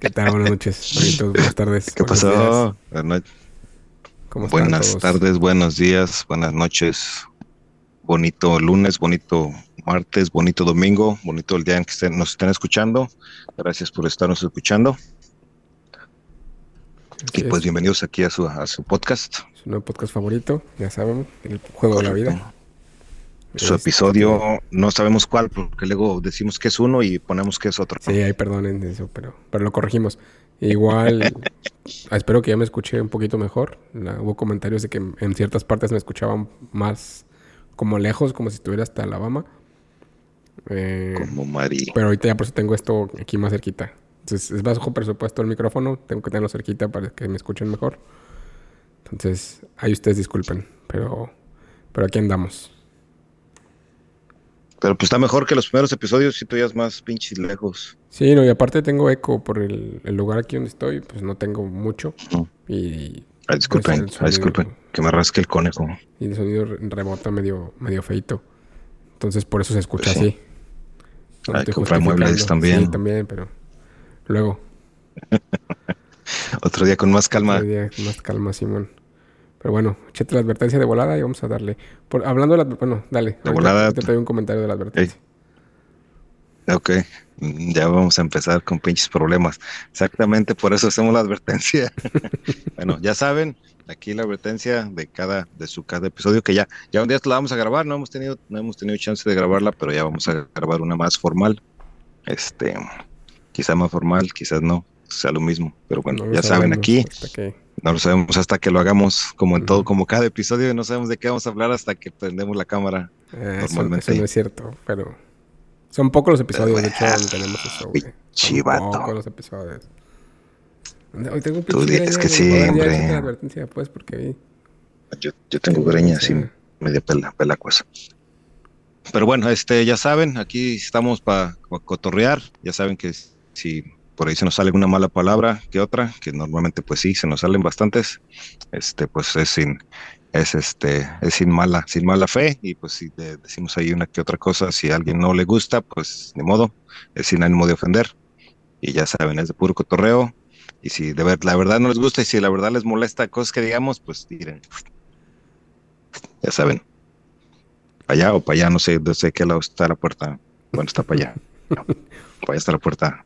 ¿Qué tal? Buenas noches. buenas tardes. ¿Qué pasó? Buenas, tardes, buenos días, buenas noches. Bonito lunes, bonito martes, bonito domingo, bonito el día en que nos estén escuchando. Gracias por estarnos escuchando. y pues bienvenidos aquí a su, a su podcast. Su nuevo podcast favorito, ya saben, el juego de la vida su episodio, no sabemos cuál, porque luego decimos que es uno y ponemos que es otro. Sí, ahí perdonen eso, pero, pero lo corregimos. Igual, espero que ya me escuché un poquito mejor. hubo comentarios de que en ciertas partes me escuchaban más como lejos, como si estuviera hasta Alabama. Eh, como Mari. Pero ahorita ya por eso tengo esto aquí más cerquita. Entonces es bajo presupuesto el micrófono, tengo que tenerlo cerquita para que me escuchen mejor. Entonces, ahí ustedes disculpen, pero, pero aquí andamos. Pero pues está mejor que los primeros episodios si tú ya es más pinches lejos. Sí, no, y aparte tengo eco por el, lugar aquí donde estoy, pues no tengo mucho. Y. Ah, disculpen, pues, disculpen, que me rasque el conejo. Y el sonido remoto medio, medio feito. Entonces por eso se escucha así. Hay que comprar muebles también. Sí, también, pero luego. Otro día con más calma. Otro día con más calma, Simón. Pero bueno, échate la advertencia de volada y vamos a darle. Por, hablando de la... Bueno, dale. De volada. Te, doy un comentario de la advertencia. Ok, ya vamos a empezar con pinches problemas. Exactamente por eso hacemos la advertencia. bueno, ya saben, aquí la advertencia de cada, de su cada episodio, que ya, ya un día la vamos a grabar, no hemos tenido, no hemos tenido chance de grabarla, pero ya vamos a grabar una más formal. Este, quizá más formal, quizás no, sea lo mismo. Pero bueno, ya saben aquí. No lo sabemos hasta que lo hagamos, como en todo, como cada episodio, no sabemos de qué vamos a hablar hasta que prendemos la cámara. Eh, normalmente. Eso, no es cierto, pero son pocos los episodios, de hecho, donde tenemos eso. Chivato. Son pocos los episodios. Hoy tengo Tú dices que siempre. pues, porque yo, yo tengo greña así, media pela, pela cosa. Pero bueno, este, ya saben, aquí estamos para cotorrear. Ya saben que si por ahí se nos sale alguna mala palabra que otra, que normalmente pues sí, se nos salen bastantes, este pues es sin, es este, es sin mala, sin mala fe, y pues si decimos ahí una que otra cosa, si a alguien no le gusta, pues ni modo, es sin ánimo de ofender, y ya saben, es de puro cotorreo, y si de ver, la verdad no les gusta, y si la verdad les molesta cosas que digamos, pues tiren, ya saben, para allá o para allá, no sé, no sé qué lado está la puerta, bueno, está para allá, para allá está la puerta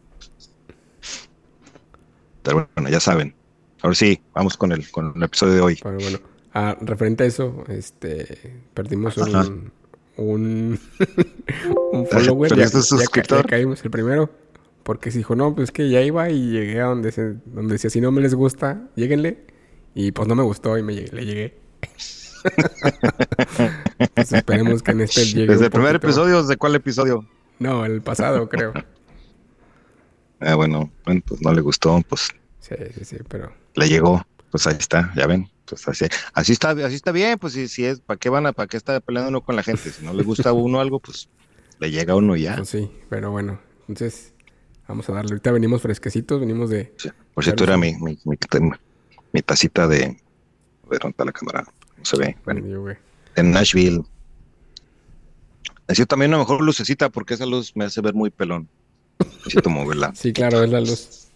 pero bueno, ya saben. Ahora sí, vamos con el, con el episodio de hoy. Bueno, bueno. Ah, referente a eso, este, perdimos un, un, un follower. Ya, ya, caímos el primero. Porque se dijo, no, pues que ya iba y llegué a donde, se, donde decía, si no me les gusta, lléguenle. Y pues no me gustó y me llegué, le llegué. Pues esperemos que en este llegue. ¿Desde el primer episodio desde cuál episodio? No, el pasado, creo. Ah, bueno, bueno, pues no le gustó, pues. Sí, sí, sí, pero. Le llegó, pues ahí está, ya ven. Pues así, así está, así está bien, pues si, si es, ¿para qué van a, para qué está peleando uno con la gente? Si no le gusta a uno algo, pues le llega a uno ya. Pues sí, pero bueno, entonces vamos a darle. Ahorita venimos fresquecitos, venimos de. por cierto, era mi, mi, mi, tacita de. A ver, ¿dónde está la cámara? No se ve. Bueno, en Nashville. Necesito también una mejor lucecita porque esa luz me hace ver muy pelón. Necesito moverla. Sí, claro, es la luz.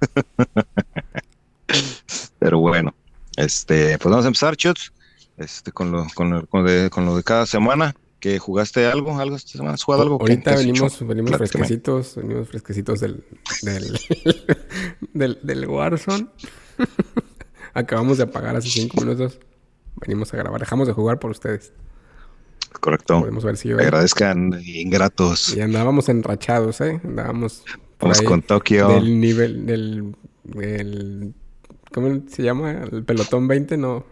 Pero bueno, este, pues vamos a empezar, Chuts, este, con lo, con lo, con, de, con lo de cada semana. ¿Que jugaste algo? ¿Algo esta semana? ¿Has jugado algo? Ahorita venimos, venimos fresquecitos, venimos fresquecitos del, del, del, del Warzone. Acabamos de apagar hace cinco minutos. Venimos a grabar. Dejamos de jugar por ustedes. Correcto. Podemos ver si Agradezcan ingratos. Y andábamos enrachados, ¿eh? Andábamos. Vamos con Tokio. Del nivel, del, ¿Cómo se llama? El pelotón 20 no,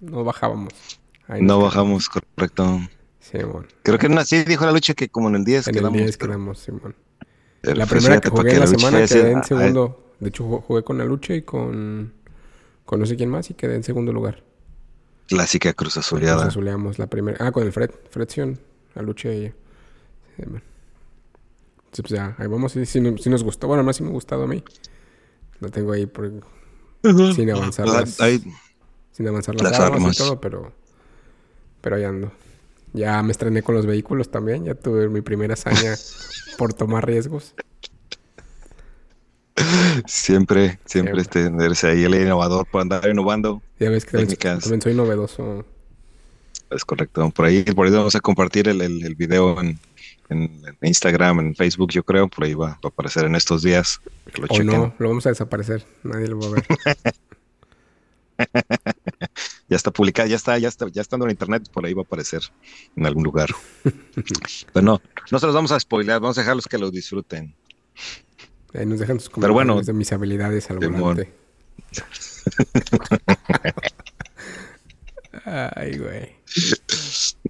no bajábamos. no bajamos, correcto. Simón. Creo que así dijo la lucha que como en el 10 en quedamos. En el 10 quedamos, Simón. La primera que jugué en la, semana quedé en segundo. De hecho, jugué con la lucha y con, con no sé quién más y quedé en segundo lugar. Clásica Cruz Azuleada. Cruz Azuleamos la primera. Ah, con el Fred. Fred Sion. La lucha de ella. Entonces, pues ya, ahí vamos. Si, nos gustó. Bueno, más si me ha gustado a mí. Lo tengo ahí por, sin avanzar. Las, sin avanzar las, armas, y todo, pero. Pero ahí ando. Ya me estrené con los vehículos también. Ya tuve mi primera hazaña por tomar riesgos. Siempre, siempre tenerse ahí el innovador para andar innovando. Ya ves que también, soy novedoso. Es correcto. Por ahí, por ahí vamos a compartir el, el, video en, Instagram, en Facebook, yo creo. Por ahí va, a aparecer en estos días. lo o no, lo vamos a desaparecer. Nadie lo va a ver. ya está publicado, ya está, ya está, ya estando en internet, por ahí va a aparecer en algún lugar. Pero no, no se los vamos a spoilear, vamos a dejarlos que lo disfruten. Ahí nos dejan sus comentarios Pero bueno, de mis habilidades al volante. Ay, güey.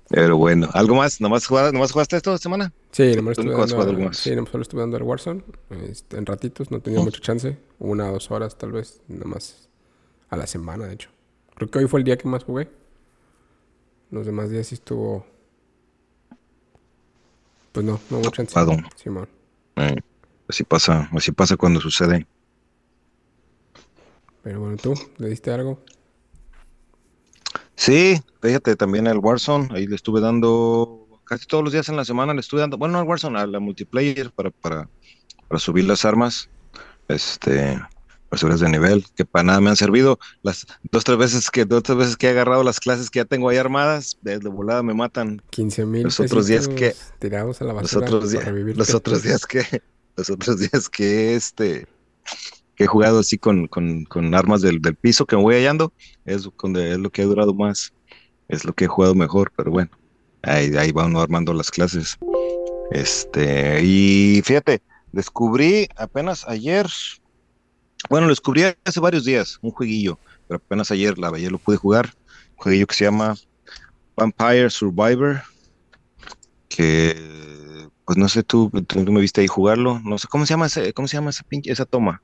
Pero bueno, ¿algo más? ¿Nomás jugaste, ¿nomás jugaste esto esta semana? Sí, nomás estuve dando, sí, nomás solo estuve dando el Warzone. Este, en ratitos, no tenía mucha chance. Una o dos horas tal vez, nomás a la semana, de hecho. Creo que hoy fue el día que más jugué. Los demás días sí estuvo... Pues no, no hubo chance. Simón. Eh, así pasa, así pasa cuando sucede. Pero bueno, ¿tú le diste algo? Sí, fíjate también al Warzone, ahí le estuve dando casi todos los días en la semana, le estuve dando, bueno, no al Warzone, a la multiplayer para, para, para subir las armas. Este, basuras de nivel, que para nada me han servido. Las dos tres veces que dos tres veces que he agarrado las clases que ya tengo ahí armadas, de volada me matan. 15 mil. Los otros días que tirados a la basura. Los otros, días, los otros días que los otros días que este que he jugado así con, con, con armas del, del, piso que me voy hallando, es, es lo que ha durado más, es lo que he jugado mejor, pero bueno, ahí, ahí va uno armando las clases. Este, y fíjate, descubrí apenas ayer, bueno, lo descubrí hace varios días, un jueguillo, pero apenas ayer, la ayer lo pude jugar. Un jueguillo que se llama Vampire Survivor, que pues no sé, tú, tú me viste ahí jugarlo, no sé, ¿cómo se llama ese, cómo se llama esa pinche, esa toma?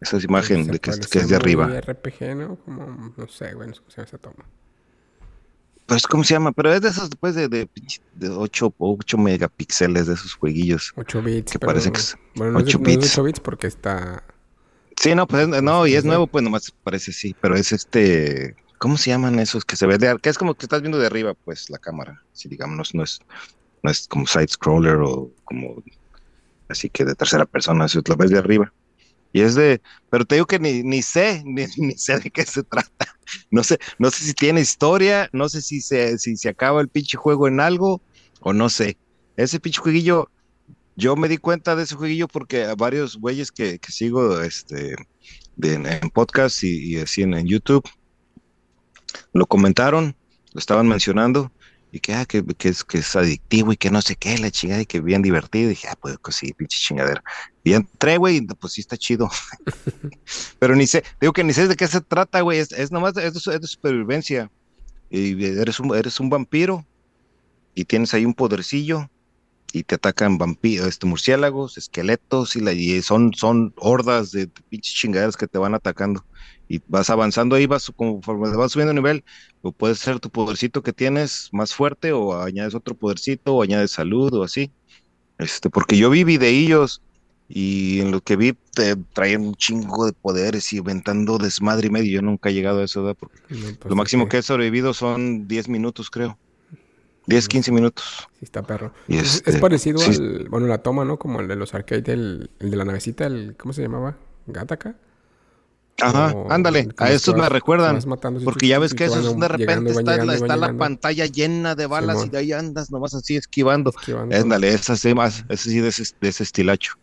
Esa imagen de que, es de arriba. RPG, ¿no? Como, no sé, bueno, ¿cómo se llama esa toma? Pues, ¿cómo se llama? Pero es de esos después de, de, de 8, 8 megapíxeles de esos jueguillos. 8 bits. Que parece que es bueno, 8 bits. No es 8 bits porque está Sí, no, pues no, y es nuevo, pues nomás parece sí, pero es este, ¿cómo se llaman esos que se ve de, que es como que estás viendo de arriba, pues la cámara, si digamos, no es, no es como side scroller o como así que de tercera persona, eso lo ves de arriba. Y es de, pero te digo que ni, ni sé, ni, sé de qué se trata. No sé, no sé si tiene historia, no sé si se, si se acaba el pinche juego en algo, o no sé. Ese pinche jueguillo yo me di cuenta de ese jueguillo porque varios güeyes que, sigo este, en podcast y, así en, YouTube lo comentaron, lo estaban mencionando y que, ah, que, es, que es adictivo y que no sé qué, la chingada y que bien divertido. Y dije, ah, pues, pues sí, pinche chingadera. Y entré, güey, pues sí está chido. Pero ni sé, digo que ni sé de qué se trata, güey, es, es nomás es de, supervivencia. Y eres un, eres un vampiro y tienes ahí un podercillo y te atacan vampiros, este, murciélagos, esqueletos y, la, y son, son hordas de, pinches chingaderas que te van atacando. Y vas avanzando ahí, vas conforme vas subiendo nivel, o puede ser tu podercito que tienes más fuerte, o añades otro podercito, o añades salud, o así. Este, porque yo vi videillos y en lo que vi te traían un chingo de poderes y inventando desmadre y medio. Yo nunca he llegado a eso, ¿verdad? Porque pues lo máximo que he sobrevivido son 10 minutos, creo. 10, 15 minutos. Sí, está perro. es, este, parecido al, bueno, la toma, ¿no? Como el de los arcades, el, el de la navecita, el, ¿cómo se llamaba? ¿Gataka? Ajá, ándale, a estos me recuerdan. Porque ya ves que eso de repente está, la, pantalla llena de balas y de ahí andas nomás así esquivando. Ándale, es así más, es así de ese, de ese, estilacho.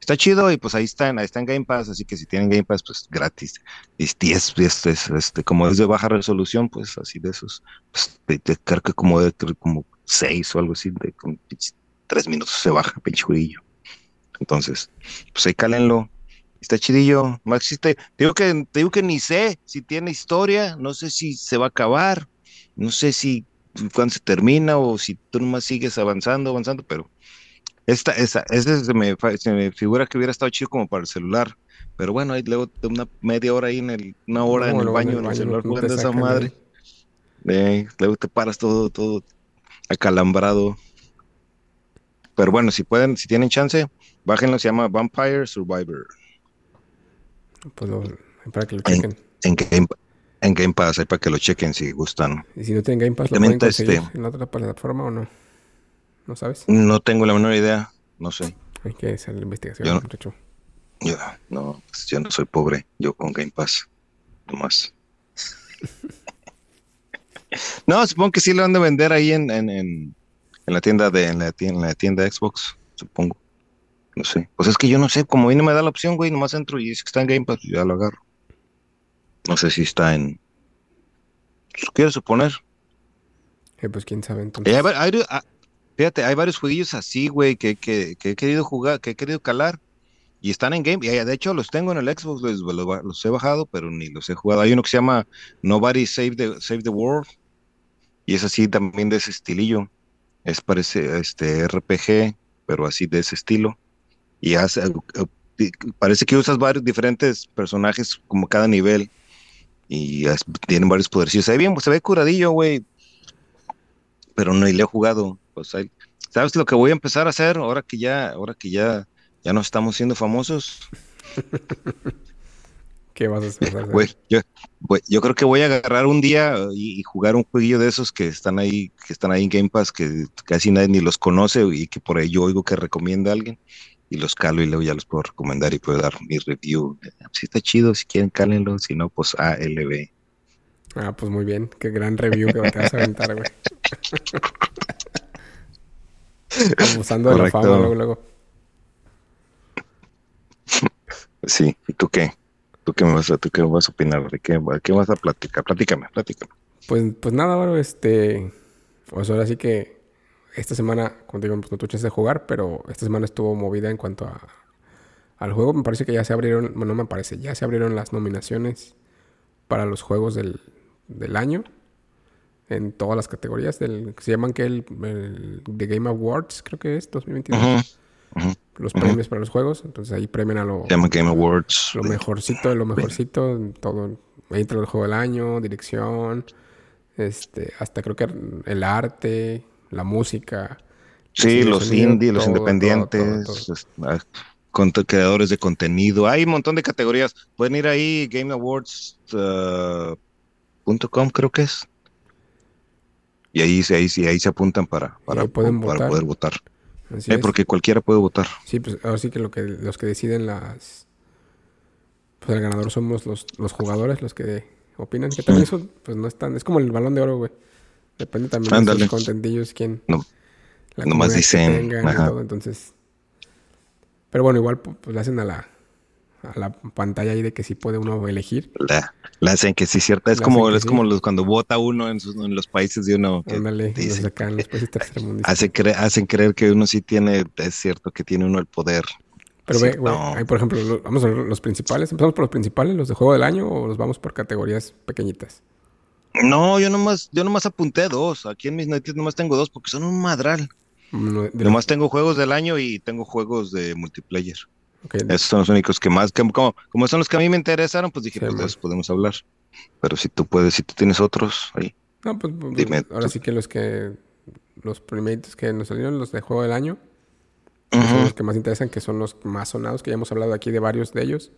Está chido y pues ahí están, ahí están Game Pass, así que si tienen Game Pass, pues gratis. Y es, es, este, como es de baja resolución, pues así de esos, pues te, creo que como de como seis o algo así, de con tres minutos se baja, pinche. Entonces, pues ahí cálenlo Está chidillo, Max. Te, digo que, te digo que ni sé si tiene historia, no sé si se va a acabar, no sé si cuándo se termina o si tú nomás sigues avanzando, avanzando, pero esta, esa, ese se me, se me figura que hubiera estado chido como para el celular. Pero bueno, ahí luego de una media hora ahí en el, una hora en el baño, en el, celular jugando esa madre. luego te paras todo, todo acalambrado. Pero bueno, si pueden, si tienen chance, bájenlo, se llama Vampire Survivor. Pues para que lo chequen. En, Game, en Game Pass, ahí para que lo chequen si gustan. Y si no tienen Game Pass, ¿lo pueden conseguir este, en otra plataforma o no? ¿No sabes? No tengo la menor idea, no sé. Hay que hacer la investigación, muchacho. Yo, no, pues yo no soy pobre, yo con Game Pass, nomás. no, supongo que sí lo han de vender ahí en, en, en, la tienda de en la tienda, en la tienda Xbox, supongo. No sé. Pues es que yo no sé, como a mí no me da la opción, güey, nomás entro y dice que está en Game Pass, ya lo agarro. No sé si está en. Pues, quiero suponer. Eh, pues quién sabe entonces. Ah, fíjate, hay varios jueguillos así, güey, que, que, que, he querido jugar, que he querido calar. Y están en game. Y de hecho los tengo en el Xbox, los, los, he bajado, pero ni los he jugado. Hay uno que se llama Nobody Save the, Save the World. Y es así también de ese estilillo. Es parece este RPG, pero así de ese estilo. Y hace, eh, parece que usas varios diferentes personajes como cada nivel y tienen varios poderes. Se ve bien, pues se ve curadillo, güey. Pero no, y le he jugado. Pues ¿Sabes lo que voy a empezar a hacer ahora que ya, ahora que ya, ya no estamos siendo famosos? ¿Qué vas a hacer? yo, yo, creo que voy a agarrar un día y, jugar un jueguillo de esos que están ahí, que están ahí en Game Pass, que casi nadie ni los conoce y que por ahí yo oigo que recomienda a alguien y los calo y luego ya los puedo recomendar y puedo dar mi review. Si está chido, si quieren, cálenlo, si no, pues ALB. Ah, pues muy bien, qué gran review que te vas a aventar, güey. Abusando de la fama luego, luego. Sí, ¿y tú qué? ¿Tú qué me vas a, tú qué vas a opinar? ¿De qué, qué vas a platicar? Platícame, platícame. Pues, pues nada, bueno, este. Pues ahora sí que esta semana, como digo, pues no tuve de jugar, pero esta semana estuvo movida en cuanto a, al juego. Me parece que ya se abrieron, bueno, no me parece, ya se abrieron las nominaciones para los juegos del, del año en todas las categorías del se llaman que el, The Game Awards creo que es 2022 los premios para los juegos entonces ahí premian a lo Game Awards. lo mejorcito de lo mejorcito todo ahí entra el juego del año dirección este hasta creo que el arte la música. Sí, los indies, los independientes, ah, con creadores de contenido. Hay un montón de categorías. Pueden ir ahí, gameawards.com uh, creo que es. Y ahí, ahí, ahí se apuntan para, para, para poder votar. Eh, porque cualquiera puede votar. Sí, pues ahora sí que, lo que los que deciden las... Pues el ganador somos los, los jugadores, los que opinan. Que también eso pues no es tan... Es como el balón de oro, güey. Depende también de los contentillos quién. No, nomás dicen. entonces. Pero bueno, igual pues le hacen a la, a la pantalla ahí de que sí puede uno elegir. La, la hacen que sí, cierta. Es como, es como los, cuando vota uno en, en, los países de uno. Ándale, dice, acá en los países hace hacen creer que uno sí tiene, es cierto, que tiene uno el poder. Pero ve, hay, por ejemplo, vamos a ver los principales. ¿Empezamos por los principales, los de juego del año, o los vamos por categorías pequeñitas? No, yo nomás, yo nomás apunté dos. Aquí en mis noticias nomás tengo dos porque son un madral. nomás tengo juegos del año y tengo juegos de multiplayer. Esos son los únicos que más, como, como son los que a mí me interesaron, pues dije, pues de esos podemos hablar. Pero si tú puedes, si tú tienes otros ahí. No, pues, pues dime, ahora sí que los que, los primeritos que nos salieron, los de juego del año, son los que más interesan, que son los más sonados, que ya hemos hablado aquí de varios de ellos.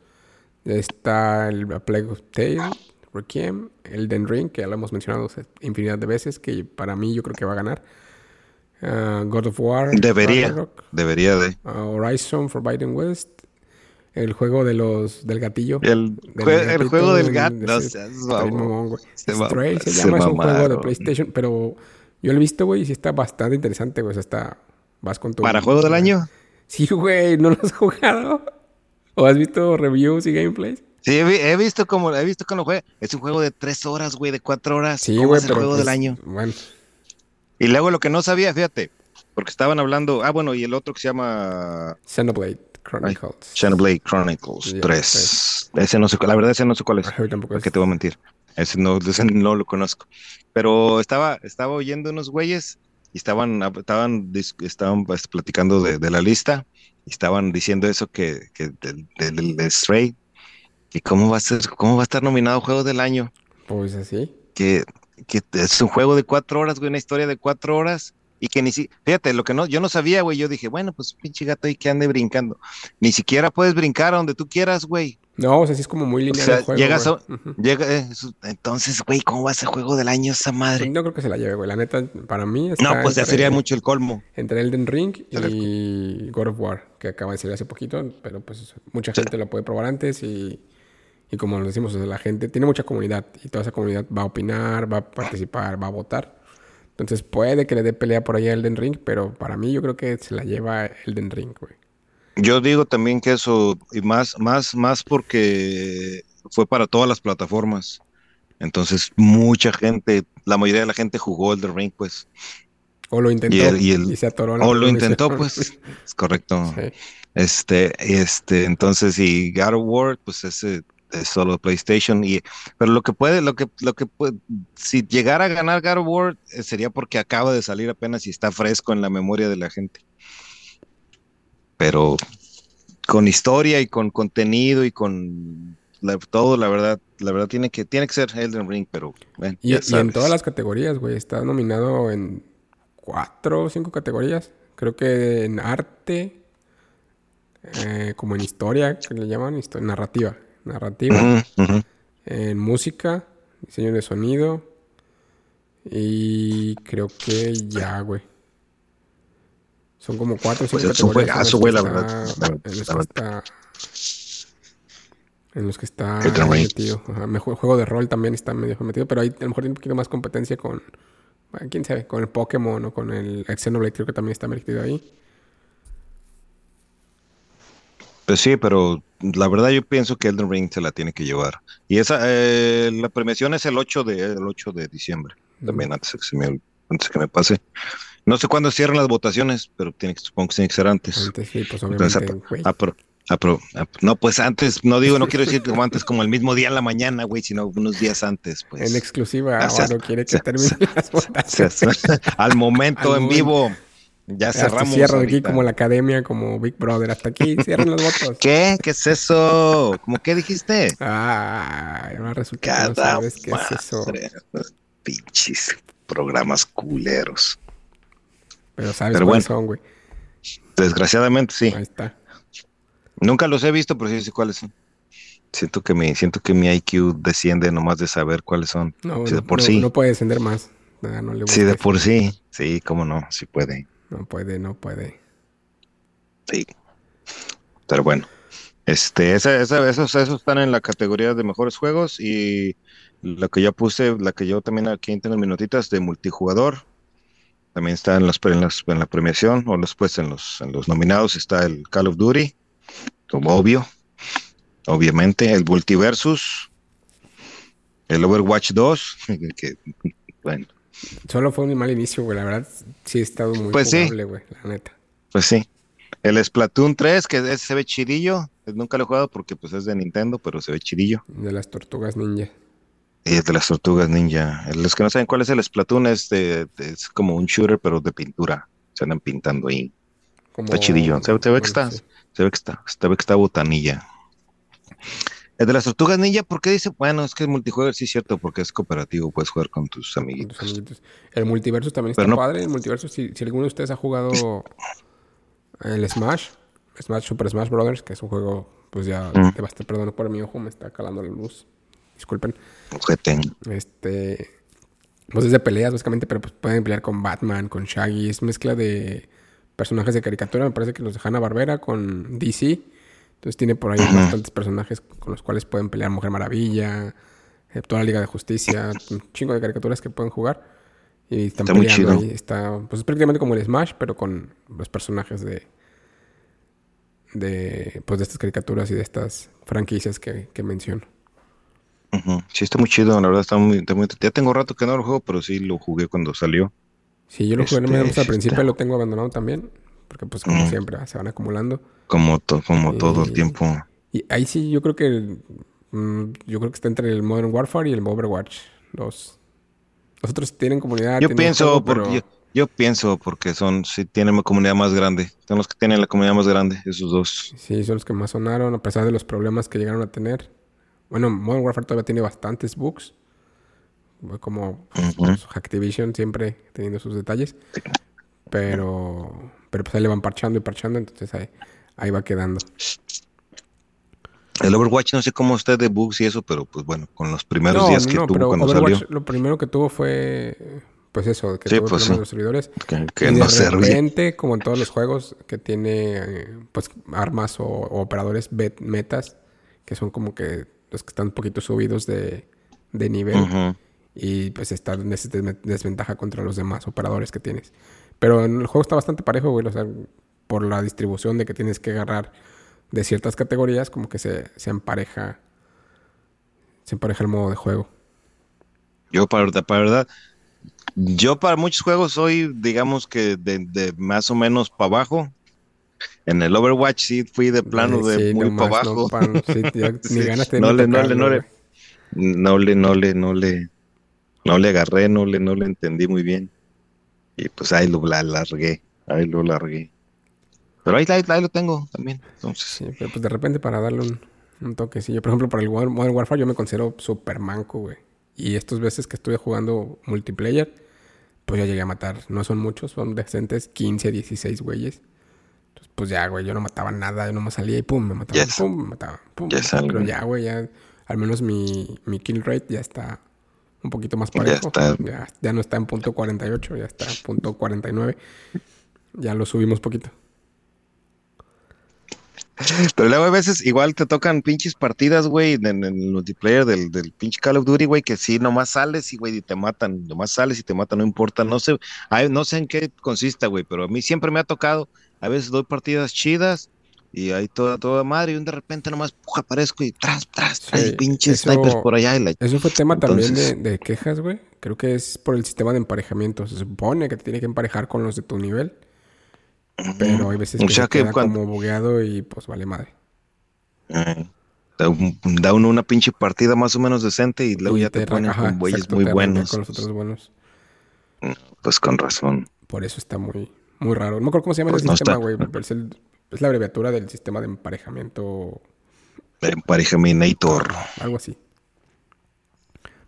Está el Plague of Tale, Requiem, Elden Ring, que ya lo hemos mencionado infinidad de veces, que para mí yo creo que va a ganar. Ah, God of War. Debería. debería de. Uh, Horizon Forbidden West. El juego de los del gatillo. El, el juego del gato. No Stray se, llama, es un juego de PlayStation, pero yo lo he visto, güey, y sí está bastante interesante, güey. O sea, está. Vas con tu. ¿Para juego del año? Sí, güey, ¿no lo has jugado? ¿O has visto reviews y gameplays? Sí, he, visto cómo, he visto cómo juega. Es un juego de tres horas, güey, de cuatro horas. Sí, güey, es el juego del pues, año. Bueno. Y luego lo que no sabía, fíjate, porque estaban hablando, ah, bueno, y el otro que se llama Xenoblade Chronicles. Xenoblade Chronicles 3. Ese no sé, la verdad ese no sé cuál es. Tampoco te voy a mentir. Ese no, ese no lo conozco. Pero estaba, estaba oyendo unos güeyes y estaban, estaban, estaban pues, platicando de, de, la lista y estaban diciendo eso que, que del, del Stray ¿Y cómo va a ser, cómo va a estar nominado Juego del Año? Pues así. Que, que es un juego de cuatro horas, güey, una historia de cuatro horas. Y que ni si, fíjate, lo que no, yo no sabía, güey, yo dije, bueno, pues pinche gato ahí que ande brincando. Ni siquiera puedes brincar a donde tú quieras, güey. No, o sea, sí es como muy lineal O sea, el juego. llegas a- llega, eh, entonces, güey, ¿cómo va a ser juego del año esa madre? No creo que se la lleve, güey. La neta, para mí está No, pues ya sería mucho el colmo. Entre Elden Ring y God of War, que acaba de salir hace poquito, pero pues mucha Sí. gente lo puede probar antes y, y como lo decimos, o sea, la gente tiene mucha comunidad y toda esa comunidad va a opinar, va a participar, va a votar. Entonces puede que le dé pelea por ahí a Elden Ring, pero para mí yo creo que se la lleva Elden Ring, güey. Yo digo también que eso, y más, más, más porque fue para todas las plataformas. Entonces, mucha gente, la mayoría de la gente jugó el The Ring, pues. O lo intentó Y y, el- y el- se atoró. la O lo intentó, pues. Es correcto. Sí. Este, este, entonces, y God of War, pues ese es solo PlayStation. Y, pero lo que puede, lo que, lo que puede, si llegara a ganar God of War, eh, sería porque acaba de salir apenas y está fresco en la memoria de la gente. Pero con historia y con contenido y con la- todo, la verdad, la verdad tiene que, tiene que ser Elden Ring, pero bueno, Y, en todas las categorías, güey. Está nominado en cuatro o cinco categorías. Creo que en arte, eh, como en historia, que le llaman histo- narrativa. En música, diseño de sonido. Y creo que ya, güey. Son como cuatro o cinco Pues es un juegazo, güey, la verdad, En los que está. En los que está Elden Ring. metido. Ajá, mejor juego de rol también está medio metido, pero ahí a lo mejor tiene un poquito más competencia con. bueno, quién sabe, con el Pokémon o con el Xenoblade, creo que también está metido ahí. Pues sí, pero la verdad yo pienso que Elden Ring se la tiene que llevar. Y esa, eh, la premiación es el 8 de, el 8 de diciembre, también antes, que se me, antes que me pase. No sé cuándo cierran las votaciones, pero tiene que, supongo que tiene que ser antes. Antes sí, pues Entonces, apro- ap- no, pues antes, no digo, no quiero decir como antes, como el mismo día en la mañana, güey, sino unos días antes, pues. En exclusiva, ahora se- quiere que se- termine las O sea, votaciones. al momento Al en vivo, ya cerramos. cierran aquí ahorita. como la academia, como Big Brother. Hasta aquí cierran los votos. ¿Qué? ¿Qué es eso? ¿Cómo qué dijiste? Ah, ahora resulta no sabes qué es eso. Pinches programas culeros. Pero sabes Pero cuáles bueno. son, güey. Desgraciadamente sí. Ahí está. Nunca los he visto, pero sí sé cuáles son. Siento que mi, siento que mi IQ desciende nomás de saber cuáles son. No, de no, por no- sí. no puede descender más. Nada, no le Sí, de por sí. Sí, cómo no, sí puede. No puede, no puede. Sí. Pero bueno. Este, esa, esa- esos, esos están en la categoría de mejores juegos y la que yo puse, la que yo también aquí tengo notitas de multijugador, también está en, en, las- en la premiación o después en los, en los nominados está el Call of Duty, como obvio, obviamente, el Multiversus, el Overwatch 2, que, bueno, Solo fue un mal inicio, güey. La verdad, sí ha estado muy Pues sí. jugable, güey. La neta. pues sí. El Splatoon 3, que se ve chidillo, nunca lo he jugado porque pues es de Nintendo, pero se ve chidillo. De las tortugas ninja. Y es de las tortugas ninja. Los que no saben cuál es el Splatoon es, de, de- es como un shooter, pero de pintura. Se andan pintando ahí. Como... Está chidillo. Se, se ve que está, sí. se ve que está, se ve que está botanilla. El de las tortugas ninja, ¿por qué dice? Bueno, es que el multijugador sí es cierto, porque es cooperativo, puedes jugar con tus con amiguitos. tus amiguitos. El multiverso también está no- padre. El multiverso, si, si alguno de ustedes ha jugado el Smash, Smash Super Smash Brothers, que es un juego, pues ya, Mm. te basta, perdón por mi ojo, me está calando la luz. Disculpen. Ojete. Este. Pues es de peleas, básicamente, pero pues pueden pelear con Batman, con Shaggy. Es mezcla de personajes de caricatura. Me parece que los de Hanna Barbera con DC. Entonces tiene por ahí bastantes personajes con los cuales pueden pelear Mujer Maravilla, eh, toda la Liga de Justicia, un chingo de caricaturas que pueden jugar. Y están Está muy peleando chido. ahí. Está, pues es prácticamente como el Smash, pero con los personajes de. De, pues de estas caricaturas y de estas franquicias que, que menciono. Sí, está muy chido, la verdad está muy, está muy- Ya tengo rato que no lo juego, pero sí lo jugué cuando salió. Sí, yo lo jugué Este, más o menos al principio está. y lo tengo abandonado también. Porque pues como Mm. siempre se van acumulando. Como, to- como todo el tiempo. Y ahí sí yo creo que mm, yo creo que está entre el Modern Warfare y el Overwatch. Los, los otros tienen comunidad. Yo tienen pienso, juego, por- pero yo, yo pienso porque son, sí tienen una comunidad más grande. Son los que tienen la comunidad más grande, esos dos. sí, son los que más sonaron a pesar de los problemas que llegaron a tener. Bueno, Modern Warfare todavía tiene bastantes bugs. Como pues, Activision siempre teniendo sus detalles. Pero, pero pues ahí le van parchando y parchando, entonces ahí, ahí va quedando. El Overwatch no sé cómo está de bugs y eso, pero pues bueno, con los primeros días que tuvo cuando Overwatch, salió. Lo primero que tuvo fue pues eso, que tuvo pues, los servidores. Que, y no de repente, como en todos los juegos, que tiene pues armas o, operadores metas, que son como que los que están un poquito subidos de, de nivel. Y pues están en desventaja contra los demás operadores que tienes. Pero en el juego está bastante parejo, güey. O sea, por la distribución de que tienes que agarrar de ciertas categorías, como que se, se empareja. Se empareja el modo de juego. Yo, para, para verdad, yo para muchos juegos soy, digamos que de, más o menos para abajo. En el Overwatch sí fui de plano de muy para abajo. No, le, no, le, no, le, no le, no le, no le, no le agarré, no le, no le entendí muy bien. Y pues ahí lo largué, ahí lo largué. Pero ahí, ahí, lo tengo también. Entonces. Sí, pero pues de repente para darle un, un toquecillo. Por ejemplo, para el Modern Warfare yo me considero super manco, güey. Y estas veces que estuve jugando multiplayer, pues ya llegué a matar. No son muchos, son decentes, 15, 16 güeyes. Entonces, pues ya, güey, yo no mataba nada, yo no me salía y pum, me mataba, pum, me mataba, pum. Pero ya, güey, ya, al menos mi, mi kill rate ya está un poquito más parejo. Ya, ya, no está en punto 48, ya está en punto 49. Ya lo subimos poquito. Pero luego a veces igual te tocan pinches partidas, güey, en, el multiplayer del, del, pinche Call of Duty, güey, que sí, nomás sales y, güey, y te matan, nomás sales y te matan, no importa, no sé, no sé en qué consista, güey, pero a mí siempre me ha tocado, a veces doy partidas chidas y ahí toda, toda madre, y de repente nomás puja, aparezco y tras, tras, tras, pinches snipers por allá. Y Eso fue tema también de, quejas, güey. Creo que es por el sistema de emparejamiento. Se supone que te tiene que emparejar con los de tu nivel. Pero hay veces que, se queda como bugueado y pues vale madre. Eh, da, uno una pinche partida más o menos decente y luego ya te, ponen con bueyes muy buenos. Con los otros buenos. Pues con razón. Por eso está muy, muy raro. No me acuerdo cómo se llama el pues sistema, güey. Es el es la abreviatura del sistema de emparejamiento. Emparejaminator. Algo así.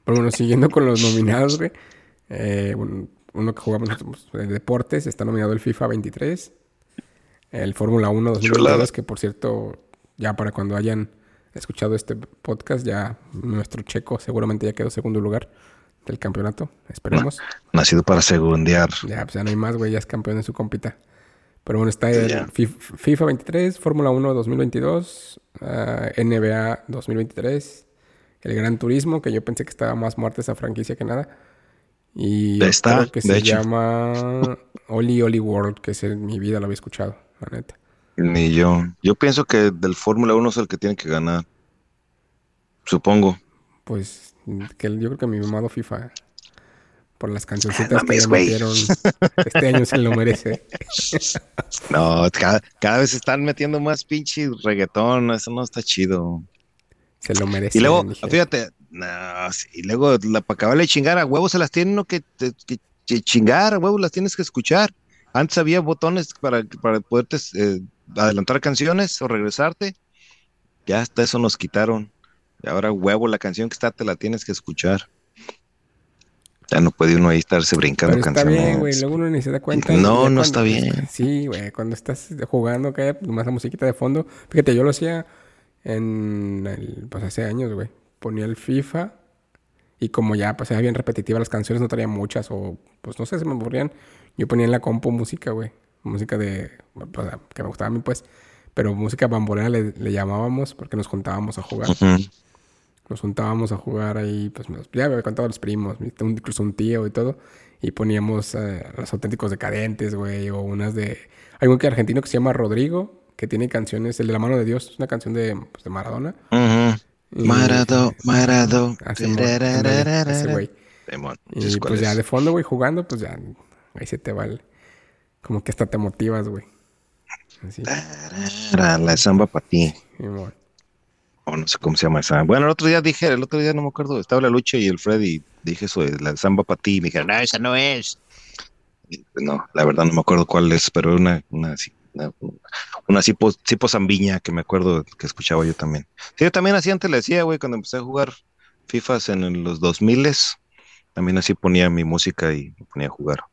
Pero bueno, siguiendo con los nominados, güey. Eh, uno que jugamos nosotros, de deportes, está nominado el FIFA 23. El Fórmula 1 2022, que por cierto, ya para cuando hayan escuchado este podcast, ya nuestro checo seguramente ya quedó segundo lugar del campeonato. Esperemos. Nacido para segundear. Ya, pues ya no hay más, güey, ya es campeón en su compita. Pero bueno, está el FIFA 23, Fórmula 1 2022, NBA 2023, el Gran Turismo, que yo pensé que estaba más muerta esa franquicia que nada. Y está, que se llama Oli Oli World, que es en mi vida lo había escuchado, la neta. Ni yo. Yo pienso que del Fórmula 1 es el que tiene que ganar. Supongo. Pues que yo creo que mi mamado FIFA por las cancioncitas que le metieron. Este año se lo merece. no, cada, vez están metiendo más pinche reggaetón. Eso no está chido. Se lo merece. Y luego, fíjate, y luego la, para acabarle de chingar a huevos se las tienen que, que, chingar, a huevos las tienes que escuchar. Antes había botones para, para poderte eh, adelantar canciones o regresarte. Ya hasta eso nos quitaron. Y ahora, huevo, la canción que está te la tienes que escuchar. Ya no puede uno ahí estarse brincando Pero está bien, güey. Luego uno ni se da cuenta. No, no está bien. Sí, güey. Cuando estás jugando, pues, nomás la musiquita de fondo. Fíjate, yo lo hacía en el, pues hace años, güey. Ponía el FIFA y como ya pues era bien repetitiva las canciones, no traía muchas o pues no sé, se me aburrían. Yo ponía en la compu música, güey. Música de, pues, que me gustaba a mí, pues. Pero música bambolera le, le llamábamos porque nos juntábamos a jugar nos juntábamos a jugar ahí, pues ya me había contado los primos, incluso un tío y todo, y poníamos eh, los auténticos decadentes, güey, o unas de... Hay un que argentino que se llama Rodrigo, que tiene canciones, el de la mano de Dios, es una canción de, pues, de Maradona. Marado, Marado. Ese güey. Y pues ya de fondo, güey, jugando, pues ya ahí se te va el... Como que hasta te motivas, güey. Así. La samba para ti o no sé cómo se llama esa. Bueno, el otro día dije, el otro día no me acuerdo, estaba la lucha y el Freddy, dije eso de la samba para ti, y me dijeron, no, esa no es. no, la verdad no me acuerdo cuál es, pero una, una, una, una tipo, zambiña que me acuerdo que escuchaba yo también. Sí, yo también así antes le decía, güey, cuando empecé a jugar FIFAs en los 2000 también así ponía mi música y me ponía a jugar.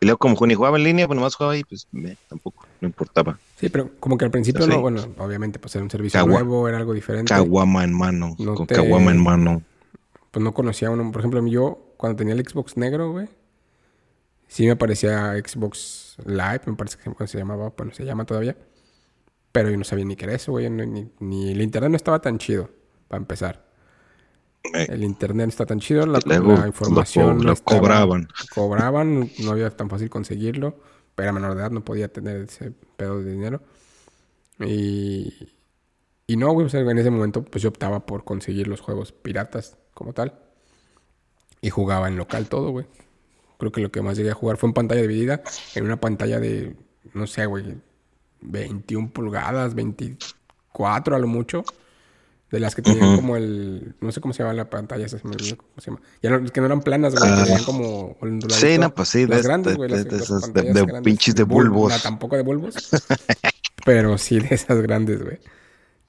Y luego como ni jugaba en línea, pues nomás jugaba ahí, pues tampoco, no importaba. Sí, pero como que al principio no, bueno, obviamente pues era un servicio nuevo, era algo diferente. Caguama en mano, con caguama en mano. Pues no conocía uno, por ejemplo, yo cuando tenía el Xbox negro, güey, sí me aparecía Xbox Live, me parece que se llamaba, bueno, se llama todavía. Pero yo no sabía ni qué era eso, güey, ni, ni el internet no estaba tan chido, para empezar. Eh, el internet no está tan chido, la, información lo, cobraban. Cobraban, no había tan fácil conseguirlo, era menor de edad, no podía tener ese pedo de dinero. Y, y no, güey, en ese momento pues yo optaba por conseguir los juegos piratas como tal. Y jugaba en local todo, güey. Creo que lo que más llegué a jugar fue en pantalla dividida, en una pantalla de, no sé, güey, 21 pulgadas, 24 a lo mucho. De las que tenían como el. No sé cómo se llama la pantalla, esa me olvidó cómo se llama. Ya no, que no eran planas, güey, que tenían como. Sí, no, pues sí, las grandes, güey. De, esas, de, de pinches de bulbos. No, tampoco de bulbos. pero sí de esas grandes, güey.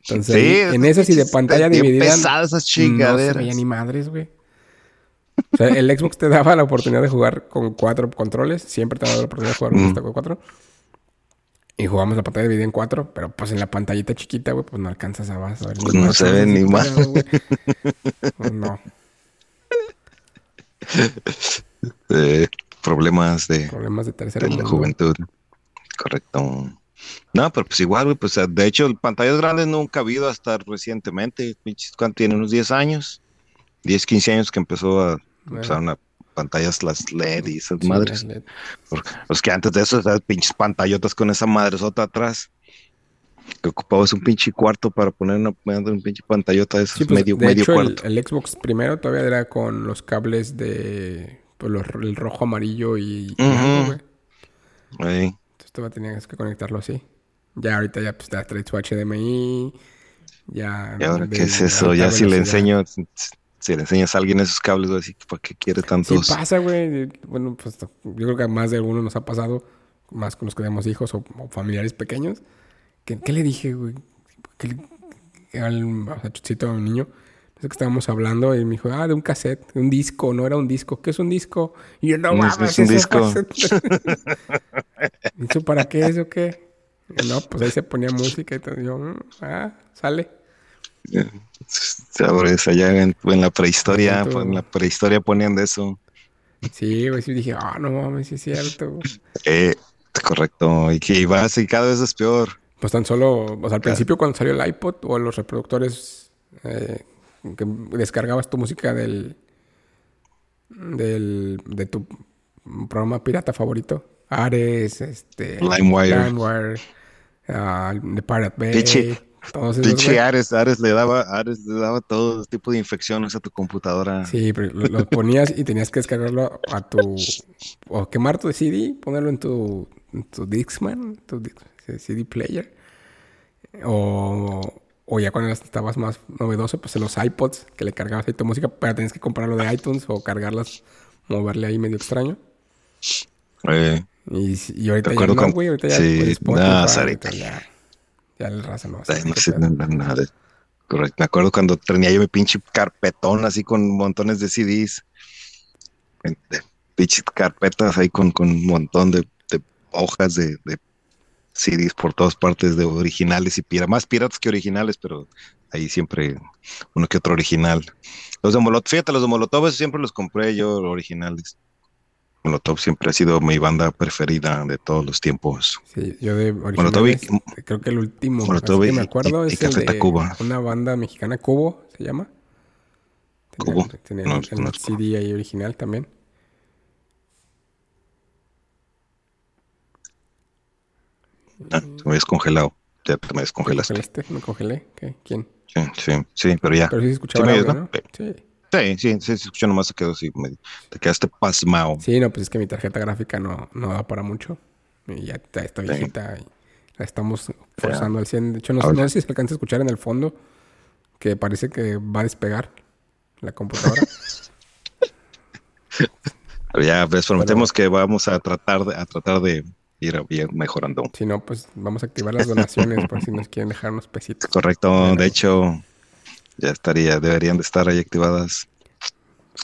Entonces, sí, en esas y de pantalla dividida. pesadas esas chingaderas. No se ni madres, güey. O sea, el Xbox te daba la oportunidad de jugar con cuatro controles. Siempre te daba la oportunidad de jugar con cuatro. Y jugamos la pantalla dividida en cuatro, pero pues en la pantallita chiquita, güey, pues no alcanzas a, ver. Pues no se ve ni más. Pues no. problemas de... Problemas de tercera de la juventud. Correcto. No, pero pues igual, güey, pues de hecho, pantallas grandes nunca ha habido hasta recientemente. ¿Cuánto tiene? ¿Unos 10 años? 10, 15 años que empezó a usar una pantallas las LED y esas madres. Los que antes de eso, esas pinches pantallotas con esa madresota atrás. Que ocupabas un pinche cuarto para poner una, un pinche pantallota de esas, pues, medio, medio cuarto. El, Xbox primero todavía era con los cables de pues, el rojo, amarillo y blanco, Entonces todavía tenías que conectarlo así. Ya ahorita ya pues trae su HDMI. Ya. ¿Y ahora qué es eso? Ya si le enseño, si le enseñas a alguien esos cables, va a decir, ¿para qué quiere tantos? Sí pasa, güey. Bueno, pues yo creo que a más de alguno nos ha pasado, más con los que tenemos hijos o, familiares pequeños. ¿Qué, le dije, güey? al chuchito, a un niño, sé que estábamos hablando y me dijo, ah, de un cassette, un disco, no era un disco. ¿Qué es un disco? Y yo, no, mames, es un disco. ¿Eso para qué es o qué? no, pues ahí se ponía música y todo. yo, mm, ah, sale. Sabores, allá en, la prehistoria, en la prehistoria ponían de eso. Sí, güey, sí dije, ah, no mames, sí es cierto. Eh, correcto, y que vas y cada vez es peor. Pues tan solo, o sea, al principio cuando salió el iPod o los reproductores eh, que descargabas tu música del, del, de tu programa pirata favorito, Ares, este, LimeWire, LimeWire uh, The Pirate Bay. Pinche Ares, Ares le daba, Ares le daba todo tipo de infecciones a tu computadora. Sí, pero lo, ponías y tenías que descargarlo a tu o quemar tu CD, ponerlo en tu, en tu Dixman, tu CD player. O, o ya cuando estabas más novedoso, pues en los iPods que le cargabas ahí tu música, pero tenías que comprarlo de iTunes o cargarlas, moverle ahí medio extraño. Eh, y, y ahorita ya no, güey, ahorita ya sí, Spotify, ya, ya el raza no hace. No sé nada. Correcto. Me acuerdo cuando tenía yo mi pinche carpetón así con montones de CDs. De pinches carpetas ahí con, con un montón de, de hojas de, de, CDs por todas partes de originales y piratas. Más piratas que originales, pero ahí siempre uno que otro original. Los de Molotov, fíjate, los de Molotov siempre los compré yo originales. Molotov siempre ha sido mi banda preferida de todos los tiempos. Sí, yo de Molotov creo que el último Molotov que me acuerdo es el de Cuba. una banda mexicana, Cubo, se llama. Cubo. Tenía no, el CD ahí original también. Ah, te me habías congelado. Ya te me descongelaste. ¿Me congelé? ¿Qué? ¿Quién? Sí, sí, sí, pero ya. Pero sí se escuchaba sí, ¿no? Sí. Sí, sí, sí, escuchó nomás, se quedó así, te quedaste pasmado. Sí, no, pues es que mi tarjeta gráfica no, no da para mucho. Y ya está viejita y la estamos forzando al 100. De hecho, no, sé si se alcanza a escuchar en el fondo que parece que va a despegar la computadora. Ya, pues prometemos que vamos a tratar de, a tratar de ir, mejorando. Si no, pues vamos a activar las donaciones por si nos quieren dejar unos pesitos. Correcto, de hecho, ya estaría, deberían de estar ahí activadas.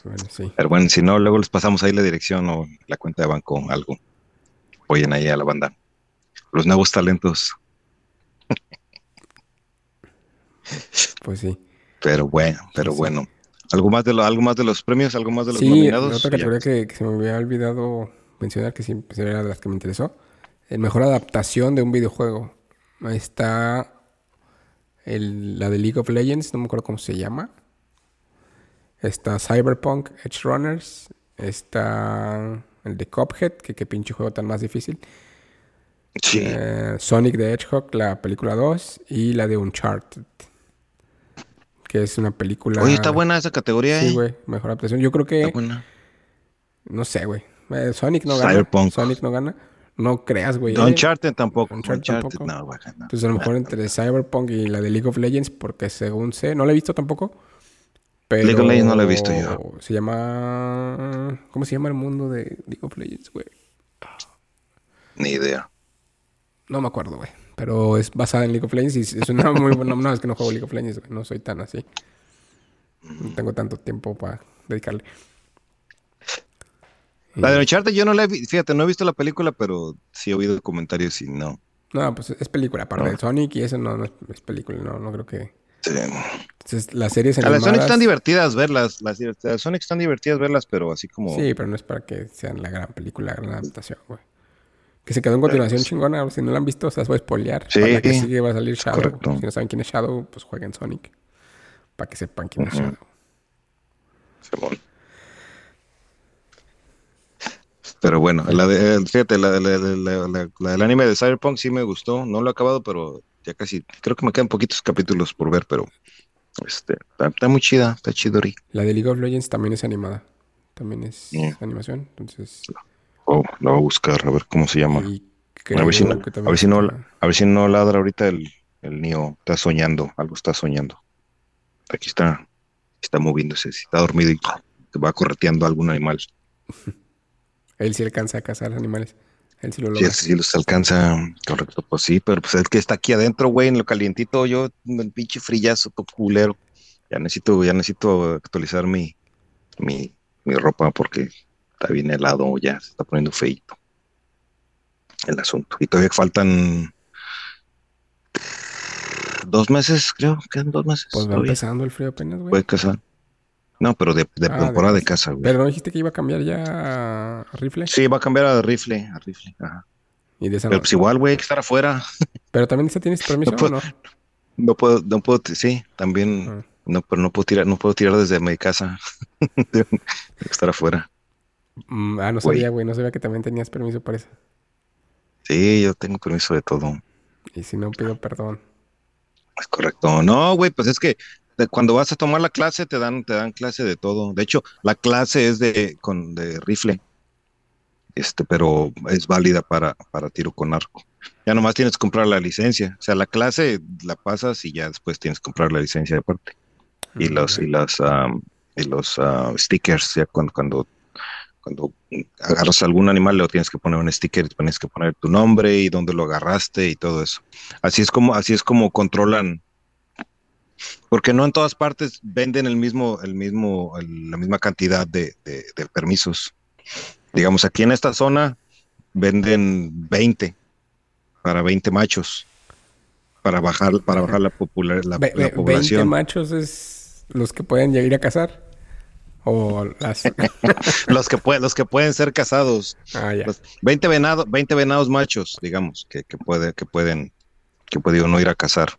Bueno, sí. Pero bueno, si no, luego les pasamos ahí la dirección o la cuenta de banco, algo. apoyen ahí a la banda. Los nuevos talentos. Pues sí. Pero bueno, pero bueno. ¿Algo más, de lo, ¿Algo más de los premios? ¿Algo más de los sí, nominados? otra categoría que, se me había olvidado mencionar, que sí era de las que me interesó. El mejor adaptación de un videojuego. Ahí está el, la de League of Legends, no me acuerdo cómo se llama. Está Cyberpunk, Edge Runners. Está el de Cuphead, que qué pinche juego tan más difícil. Sí. Eh, Sonic the Hedgehog, la película 2. Y la de Uncharted. Que es una película. Oye, está buena esa categoría, Sí, ¿eh? güey. Mejor adaptación. Yo creo que. Está buena. No sé, güey. Eh, Sonic no gana. Cyberpunk. Sonic no gana. No creas, güey. Uncharted tampoco. Uncharted Uncharted, tampoco. no, güey, no. Pues a lo mejor entre Cyberpunk y la de League of Legends, porque según sé, no la he visto tampoco. Pero League of Legends no la he visto yo. Se llama. ¿Cómo se llama el mundo de League of Legends, güey? Ni idea. No me acuerdo, güey. Pero es basada en League of Legends y es una muy buena. No, es que no juego League of Legends, güey. No soy tan así. No tengo tanto tiempo para dedicarle. La de Uncharted yo no la he visto. Fíjate, no he visto la película, pero sí he oído comentarios y no. No, pues es película. Aparte No. de Sonic y eso no, no es, película. No, no creo que. Sí. Entonces, las series A las animadas. Sonic están divertidas verlas. Las, las Sonic están divertidas verlas, pero así como. Sí, pero no es para que sean la gran película, la gran adaptación, güey. Que se quedó en continuación chingona. Si no la han visto, se las voy a spoilear. Sí. Para que sigue va a salir Shadow. correcto. Si no saben quién es Shadow, pues jueguen Sonic. Para que sepan quién es. Shadow. Simón. Pero bueno, la de, fíjate, la, la- la- la- la- la del anime de Cyberpunk sí me gustó. No lo he acabado, pero ya casi. Creo que me quedan poquitos capítulos por ver, pero. Este, está, está muy chida, está chidori. La de League of Legends también es animada. También es Yeah. animación. Entonces. Oh, la voy a buscar, a ver cómo se llama. A ver si no, a ver si no, a ver si no ladra ahorita el, el Neo. Está soñando, algo está soñando. Aquí está, está moviéndose, está dormido y va correteando algún animal. Él sí alcanza a cazar animales. Él sí lo Sí, logra. sí los alcanza, correcto, pues sí, pero pues es que está aquí adentro, güey, en lo calientito, yo, un pinche frillazo, todo culero. Ya necesito, ya necesito actualizar mi, mi, mi ropa porque está bien helado, ya se está poniendo feito el asunto. Y todavía faltan dos meses, creo, quedan dos meses. Pues va todavía. empezando el frío apenas, güey. Puede casar. No, pero de, de Ah, temporada de casa. casa, güey. Pero no dijiste que iba a cambiar ya a rifle. Sí, va a cambiar a rifle, a rifle, ajá. Y de esa Pero no- pues igual, güey, hay que estar afuera. Pero también esa tienes permiso, No puedo- ¿no? No puedo, no puedo, sí, también, Ah. no, pero no puedo tirar, no puedo tirar desde mi casa. Tengo que estar afuera. Mm, ah, no Güey. sabía, güey. No sabía que también tenías permiso para eso. Sí, yo tengo permiso de todo. Y si no, pido perdón. Es correcto. No, güey, pues es que de- cuando vas a tomar la clase te dan, te dan clase de todo. De hecho, la clase es de, con, de rifle. Este, pero es válida para, para tiro con arco. Ya nomás tienes que comprar la licencia. O sea, la clase la pasas y ya después tienes que comprar la licencia aparte. y Mm, los y los am, y los ah, stickers ya cuando, cuando cuando agarras algún animal le tienes que poner un sticker y tienes que poner tu nombre y dónde lo agarraste y todo eso así es como así es como controlan porque no en todas partes venden el mismo el mismo el- la misma cantidad de, de- de permisos digamos aquí en esta zona venden 20 para 20 machos para bajar para bajar la, popular, la, Ve- la ve- 20 población machos es los que pueden llegar a cazar. O las. los que pueden, los que pueden ser casados, ah, ya. los 20 venados, 20 venados machos, digamos, que, que puede, que pueden, que puede uno ir a cazar.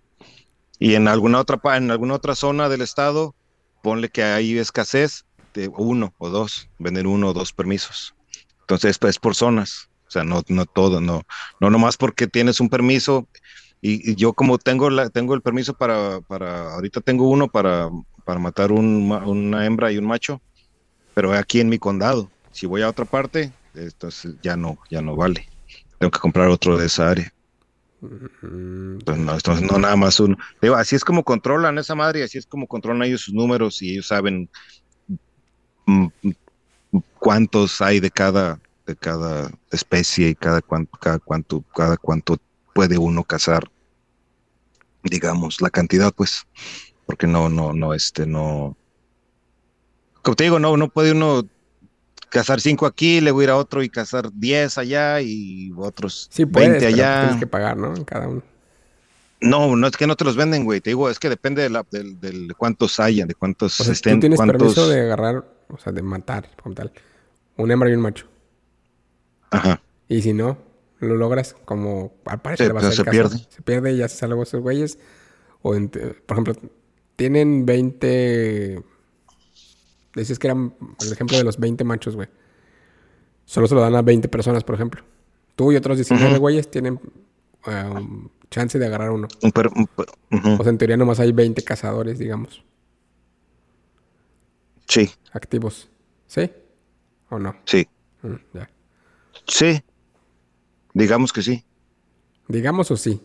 Y en alguna otra en alguna otra zona del estado, ponle que hay escasez de uno o dos, venden uno o dos permisos. Entonces es por zonas, o sea, no, no todo, no, no nomás porque tienes un permiso. Y, yo como tengo la, tengo el permiso para, para, ahorita tengo uno para, para matar un ma- una hembra y un macho, pero aquí en mi condado. Si voy a otra parte, entonces ya no, ya no vale. Tengo que comprar otro de esa área. Entonces no, entonces no nada más uno. Así es como controlan esa madre, así es como controlan ellos sus números y ellos saben mm, mm, cuántos hay de cada, de cada especie y cada cuánto, cada cuánto, cada cuánto puede uno cazar, digamos, la cantidad, pues, porque no, no, no, este, no, como te digo, no, no puede uno cazar cinco aquí, le voy a ir a otro y cazar 10 allá y otros Sí, 20 puedes, pero allá. tienes que pagar, ¿no? En cada uno. No, no es que no te los venden, güey. Te digo, es que depende de, la, del- del- de cuántos haya, de cuántos O sea, estén, tú tienes cuántos. permiso de agarrar, o sea, de matar, como tal, un hembra y un macho. Ajá. Y si no, lo logras como al parecer Sí, a se caso. pierde. Se pierde y ya se salvó esos güeyes. O, por ejemplo, tienen 20... Decías que eran el ejemplo de los 20 machos, güey. Solo se lo dan a 20 personas, por ejemplo. Tú y otros 19 Ujú. güeyes tienen eh, um, chance de agarrar uno. Un per- un per- ujú. O sea, en teoría nomás hay 20 cazadores, digamos, Sí, activos. ¿Sí? ¿O no? sí, Mm, ya. sí. Digamos que sí. Digamos o sí.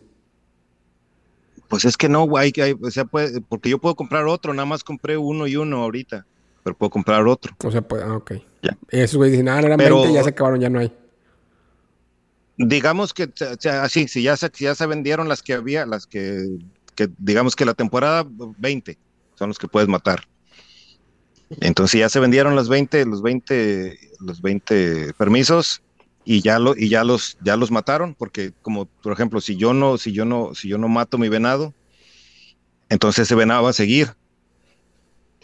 Pues es que no, güey, o sea, puede- porque yo puedo comprar otro, nada más compré uno y uno ahorita, pero puedo comprar otro. O sea, pues, ah, ok. Ya. Esos güeyes dicen, ah, no eran Pero- 20, ya se acabaron, ya no hay. Digamos que, o sea, así, si ya se, si ya se vendieron las que había, las que, que digamos que la temporada 20 son los que puedes matar. Entonces ya se vendieron los 20, los 20, los 20 permisos y ya lo y ya los ya los mataron porque como por ejemplo, si yo no si yo no si yo no mato mi venado, entonces ese venado va a seguir.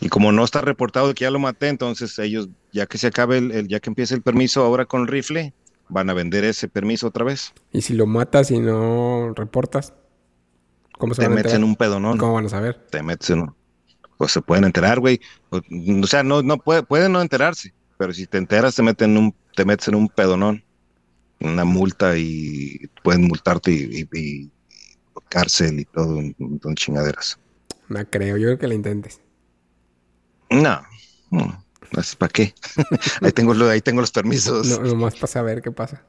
Y como no está reportado que ya lo maté, entonces ellos ya que se acabe el, el- ya que empiece el permiso ahora con el rifle, van a vender ese permiso otra vez. Y si lo matas y no reportas, ¿cómo se Te van a metes enterar? en un pedonón. ¿Cómo van a saber? te metes en un- pues se pueden enterar, güey. O, o sea, no, no puede, pueden no enterarse, pero si te enteras te meten en un, te metes en un pedonón, una multa y pueden multarte y, y- y cárcel y todo, un montón de chingaderas. No creo, yo creo que la intentes. No, no, ¿para qué? ahí tengo ahí tengo los permisos. No, nomás para saber qué pasa.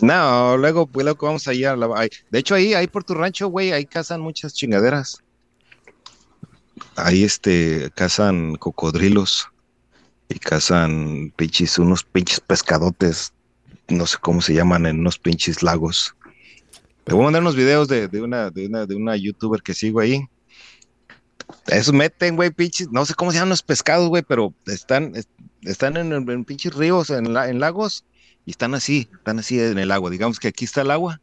No, luego, pues, luego vamos allá. a la- de hecho, ahí, ahí por tu rancho, güey, ahí cazan muchas chingaderas. Ahí, este, cazan cocodrilos y cazan pinches, unos pinches pescadotes, no sé cómo se llaman, en unos pinches lagos. Te voy a mandar unos videos de, de una, de una, de una youtuber que sigo ahí. Esos meten, güey, pinches, no sé cómo se llaman los pescados, güey, pero están, es- están en, en pinches ríos, en, la- en lagos, y están así, están así en el agua. Digamos que aquí está el agua,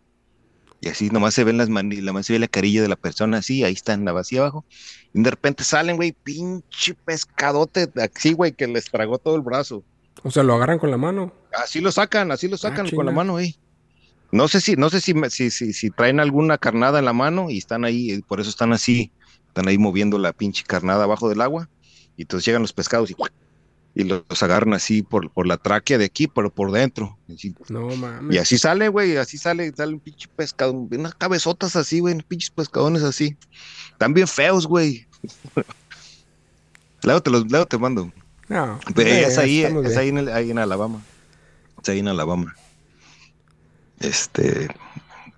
y así nomás se ven las mani- nomás se ve la carilla de la persona así, ahí está en la vacía abajo. Y de repente salen, güey, pinche pescadote, así, güey, que les tragó todo el brazo. O sea, lo agarran con la mano. Así lo sacan, así lo sacan con la mano, güey. No sé si, no sé si, si, si, si traen alguna carnada en la mano y están ahí, por eso están así, están ahí moviendo la pinche carnada abajo del agua. Y entonces llegan los pescados y, y los, los agarran así por, por la tráquea de aquí, pero por dentro. Así, No mames. y así sale, güey, así sale, sale un pinche pescado, unas cabezotas así, güey, pinches pescadones así. Están bien feos, güey. luego te los, luego te mando. No. Pero eh, es ahí, es ahí en, el- ahí en Alabama. Es ahí en Alabama. Este,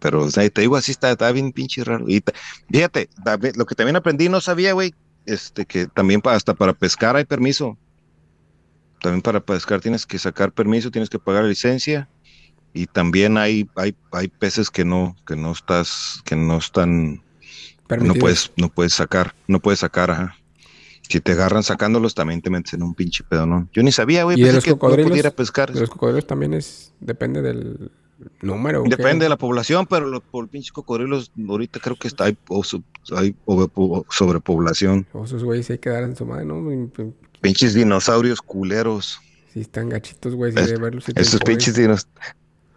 pero o sea, te digo, así está, está bien pinche raro. Y fíjate, lo que también aprendí, no sabía, güey, este, que también hasta para pescar hay permiso. También para pescar tienes que sacar permiso, tienes que pagar licencia. Y también hay, hay, hay peces que no, que no estás, que no están, no puedes, no puedes sacar, no puedes sacar, ajá. Si te agarran sacándolos, también te metes en un pinche pedonón. Yo ni sabía, güey, ¿Y de pensé que no pudiera pescar. De los cocodrilos también es. Depende del número. Depende de la población, pero los, por pinches cocodrilos, ahorita creo que está, hay, hay sobrepoblación. O esos güeyes hay que dar en su madre, ¿no? Pues, Pinches dinosaurios culeros. Si están gachitos, güey, si Es- de verlos. sí te Esos pinches dinosaurios.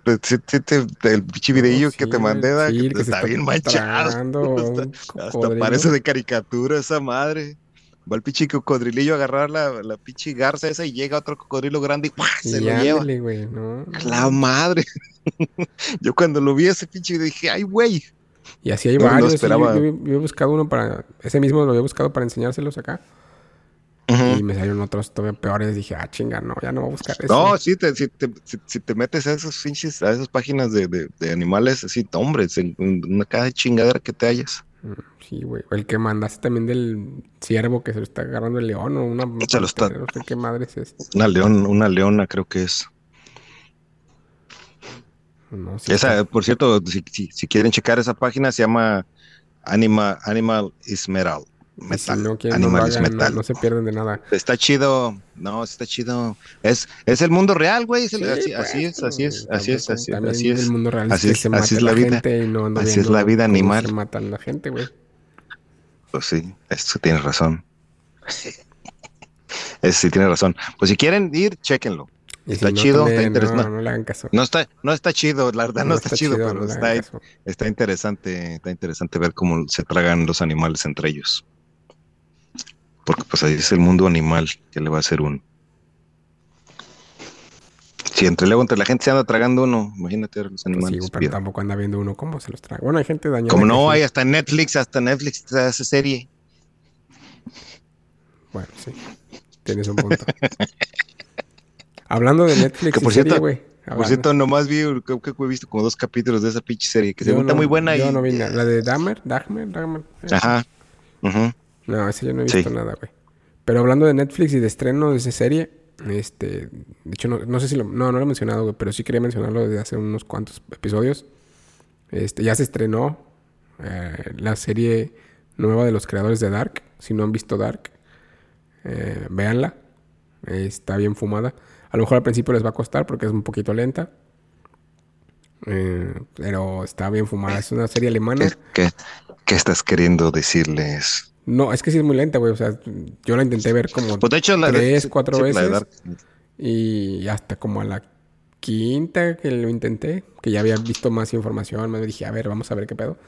El pinche videillo que Sí, te mandé, da, sí, que que está está bien manchado. Hasta cocodrilo. parece de caricatura esa madre. Va el pinche cocodrilillo a agarrar la, la pinche garza esa y llega otro cocodrilo grande y se Y lo lleva. ándale, no. La madre. Yo cuando lo vi ese pinche dije, ay, güey. Y así hay No, varios. sí, esperaba. yo, yo- yo he buscado uno para. Ese mismo lo había buscado para enseñárselos acá. Y me salieron otros todavía peores. Dije, ah, chinga, no, ya no voy a buscar eso. No, sí, te, si, te, si, si te metes a esos pinches, a esas páginas de, de, de animales, así, hombre, una cada chingadera que te hallas. Sí, güey. O el que mandaste también del ciervo que se lo está agarrando el león o una. Se lo está- No sé qué madre es. Una león, una leona creo que es. No, sí Esa, está- por cierto, si, si, si quieren checar esa página, se llama Anima, Animal Esmeralda. Metal. no animales no, metal. no, no se pierden de nada. Está chido. No, está chido. Es, es el mundo real, güey. Es Sí, así, así pues, es, así es, así es, así, así es. El mundo real Así es es, que así es la vida. gente y no Así es la vida animal. Se matan la gente, güey. Pues sí, esto tienes razón. Eso sí tienes razón. Pues si quieren ir, chéquenlo. Y Está si no, chido, también, está interesante. No, no le hagan caso. No está, no está chido, la verdad no, está, chido, no pero está, está interesante, está interesante ver cómo se tragan los animales entre ellos. Porque pues ahí es el mundo animal que le va a hacer uno. Si entre luego entre la gente se anda tragando uno, imagínate ahora los Pues sí, animales. güey, pero tampoco anda viendo uno cómo se los traga. Bueno, hay gente dañada. Como no sí. hay hasta Netflix, hasta Netflix hace serie. Bueno, sí. Tienes un punto. Hablando de Netflix Que por cierto- güey. Por cierto, nomás vi, creo que he visto como dos capítulos de esa pinche serie que yo está no- muy buena Yo y no vi nada. La de Dahmer, Dahmer, Dahmer. Ajá. ujú. No, ese yo no he Sí. visto nada, güey. Pero hablando de Netflix y de estreno de esa serie, este, de hecho no, no sé si lo, no, no lo he mencionado, güey, pero sí quería mencionarlo desde hace unos cuantos episodios. Este, ya se estrenó eh, la serie nueva de los creadores de Dark. Si no han visto Dark, eh, véanla. Eh, está bien fumada. A lo mejor al principio les va a costar porque es un poquito lenta. Eh, pero está bien fumada. Es una serie alemana. ¿Qué, qué, qué estás queriendo decirles? No, es que sí es muy lenta, güey. O sea, yo la intenté ver como Pues de hecho, la tres, cuatro sí, veces. Y hasta como a la quinta que lo intenté, que ya había visto más información, me dije, a ver, vamos a ver qué pedo.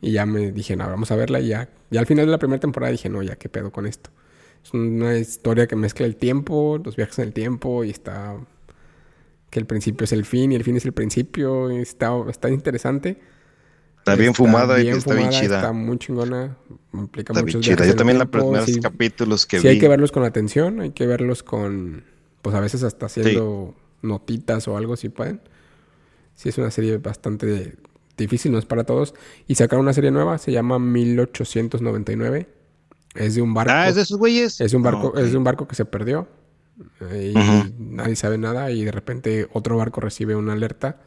Y ya me dije, no, vamos a verla. Y ya, ya al final de la primera temporada dije, no, ya qué pedo con esto. Es una historia que mezcla el tiempo, los viajes en el tiempo y está... Que el principio es el fin y el fin es el principio. y está, está interesante. Está bien fumada y está bien chida. Está muy chingona. Implica Está bien chida. Yo también los primeros sí. capítulos que Sí, vi. hay que verlos con atención, hay que verlos con, pues a veces hasta haciendo notitas o algo si pueden. Sí, es una serie bastante difícil, no es para todos. Y sacaron una serie nueva, se llama 1899. Es de un barco. Ah, es de esos güeyes. Es un barco, Ah, ok. es de un barco que se perdió. eh, y nadie sabe nada. Y de repente otro barco recibe una alerta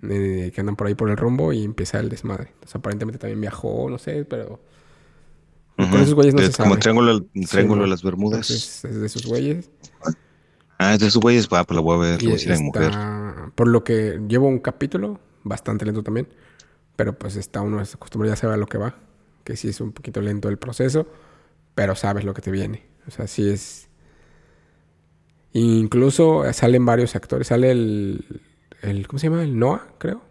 que andan por ahí por el rumbo y empieza el desmadre. Entonces aparentemente también viajó, no sé, pero con esos güeyes no es se como sabe. triángulo, el triángulo Sí, de las Bermudas. Es de esos güeyes. Ah, es de esos güeyes. Va, pues la voy a ver. Y a mi mujer. está, por lo que llevo un capítulo, bastante lento también, pero pues está uno se acostumbra, ya sabe a lo que va, que sí es un poquito lento el proceso, pero sabes lo que te viene. O sea, sí es... Incluso salen varios actores, sale el, el ¿cómo se llama? El Noah, creo.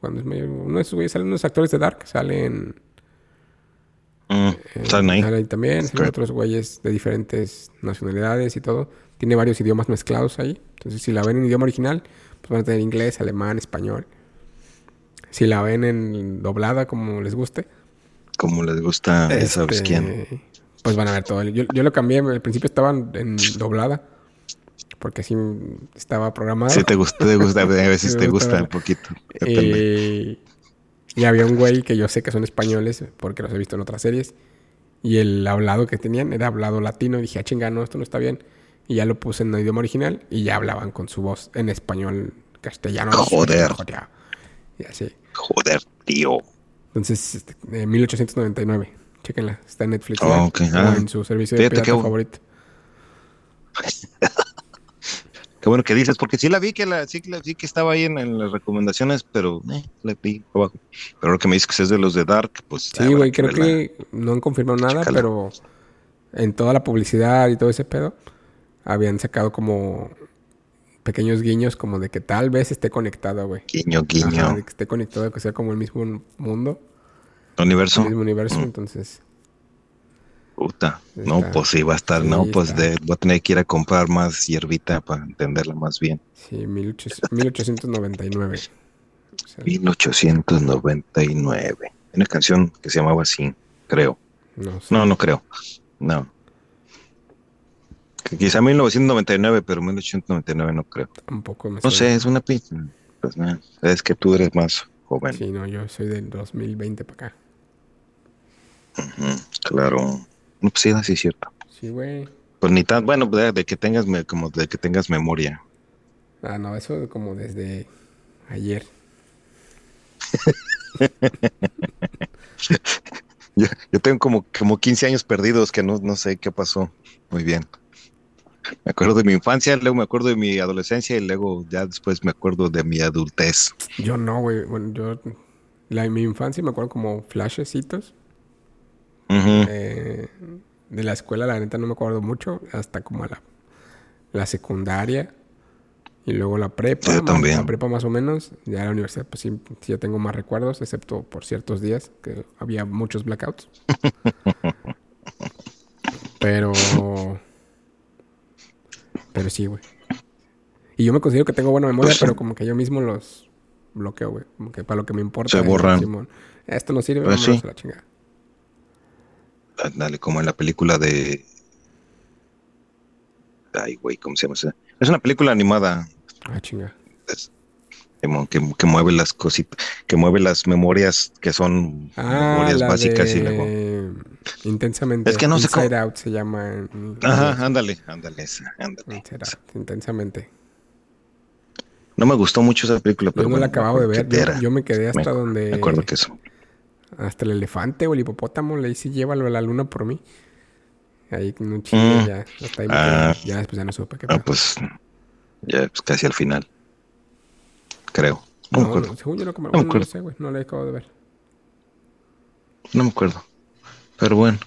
Cuando es medio, uno de esos güeyes, salen unos actores de Dark, salen... Mm, eh, ahí. salen ahí también, salen otros güeyes de diferentes nacionalidades y todo. Tiene varios idiomas mezclados ahí. Entonces, si la ven en idioma original, pues van a tener inglés, alemán, español. Si la ven en doblada, como les guste, Como les gusta, ya sabes este, quién. Pues van a ver todo. Yo, yo lo cambié, al principio estaban en doblada, porque así estaba programado. Sí, te gusta, te gusta, a veces te gusta un poquito. Depende. Y, había un güey que yo sé que son españoles, porque los he visto en otras series. Y el hablado que tenían era hablado latino. Y dije, ah, chinga, no, esto no está bien. Y ya lo puse en el idioma original y ya hablaban con su voz en español castellano. Joder. Y así. Joder, tío. Entonces, este, eh, 1899. Chéquenla. Está en Netflix. Oh, ¿no? ok. O Ah. en su servicio de pirata favorito. Qué bueno que dices, porque sí la vi que la, sí, la- sí que estaba ahí en, en las recomendaciones, pero eh, la vi abajo. Pero ahora que me dices que es de los de Dark, pues Sí, güey, creo verla. que no han confirmado nada, pero en toda la publicidad y todo ese pedo, habían sacado como pequeños guiños como de que tal vez esté conectado, güey. Guiño, guiño. Ajá, de que esté conectado, que sea como el mismo mundo, Universo. el mismo universo, Mm. entonces... Puta. No, Está- pues sí, va a estar, sí, no, pues de, voy a tener que ir a comprar más hierbita para entenderla más bien. Sí, 1800 1899. O sea, 1899. Hay Una canción que se llamaba así, creo. no. No, no creo. No. Quizá 1999, pero 1899 no creo. Tampoco me No sé, es una pista. Pues nada, es que tú eres más joven. Sí, no, yo soy del 2020 para acá. Claro. No, pues sí, sí es cierto. Sí, güey. Pues ni tan, bueno, de, de que tengas me- como de que tengas memoria. Ah, no, eso como desde ayer. yo, tengo como, como 15 años perdidos que no, no sé qué pasó. Muy bien. Me acuerdo de mi infancia, luego me acuerdo de mi adolescencia y luego ya después me acuerdo de mi adultez. Yo no, güey. Bueno, yo la, mi infancia me acuerdo como flashecitos. Eh, de la escuela, la neta, no me acuerdo mucho. Hasta como la, la secundaria. Y luego la prepa. Yo también. La prepa más o menos. Ya la universidad, pues sí, sí, ya tengo más recuerdos, excepto por ciertos días que había muchos blackouts. Pero... Pero sí, güey. Y yo me considero que tengo buena memoria, pues pero como que yo mismo los bloqueo, güey. Como que para lo que me importa. Se borran. Esto no sirve, pues sí. a la chingada. Dale, como en la película de... Ay, güey, ¿cómo se llama? Es una película animada. Ah, chinga. que, que, mueve las cositas, que mueve las memorias que son ah, memorias básicas y luego... Intensamente. Es que no Inside sé Out se llama. Ajá, ándale, ándale, ándale. Inside Out, intensamente. No me gustó mucho esa película, pero yo no la acababa de ver. Yo, me quedé hasta donde. Me acuerdo que eso. Hasta el elefante o el hipopótamo le dice llévalo a la luna por mí. Ahí con un chile mm. ya. Hasta ahí ah, ya después ya no supe qué ah, pues ya pues, casi al final. Creo. No, me acuerdo. según yo no, no, no, no sé, güey. No la acabo de ver. No me acuerdo. Pero bueno,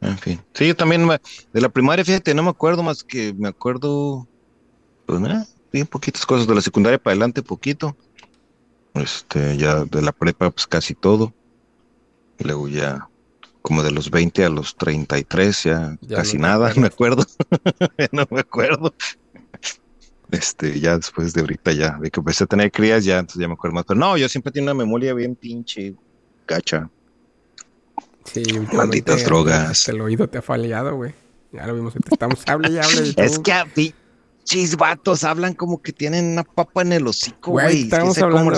en fin. Sí, yo también de la primaria, fíjate, no me acuerdo más que me acuerdo, pues nada, bien poquitas cosas. De la secundaria para adelante, poquito. Este, ya de la prepa, pues casi todo. Luego ya, como de los 20 a los 33, ya, ya casi nada, me acuerdo. no me acuerdo. Este, ya después de ahorita ya, de que empecé a tener crías, ya, entonces ya me acuerdo más. Pero no, yo siempre tengo una memoria bien pinche, gacha. Sí, Malditas drogas. El oído te ha fallado, güey. Ya lo vimos, estamos hable y hable. es que a vatos hablan como que tienen una papa en el hocico, güey. Estamos hablando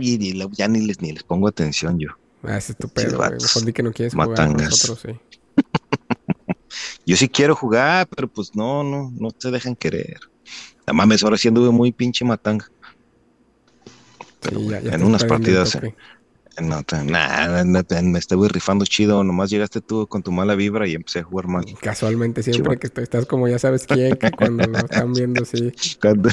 y ya ni les, ni les pongo atención yo. Ah, ese es tu pedo, güey. Mejor di que no quieres jugar con nosotros, sí. yo sí quiero jugar, pero pues no, no, no te dejan querer. La mames, ahora sí anduve muy pinche matanga. Pero sí, ya, ya en unas partidas, no, nada, me estoy rifando chido. Nomás llegaste tú con tu mala vibra y empecé a jugar mal. Casualmente, siempre que estás como ya sabes quién, que cuando lo están viendo, sí. Cuando,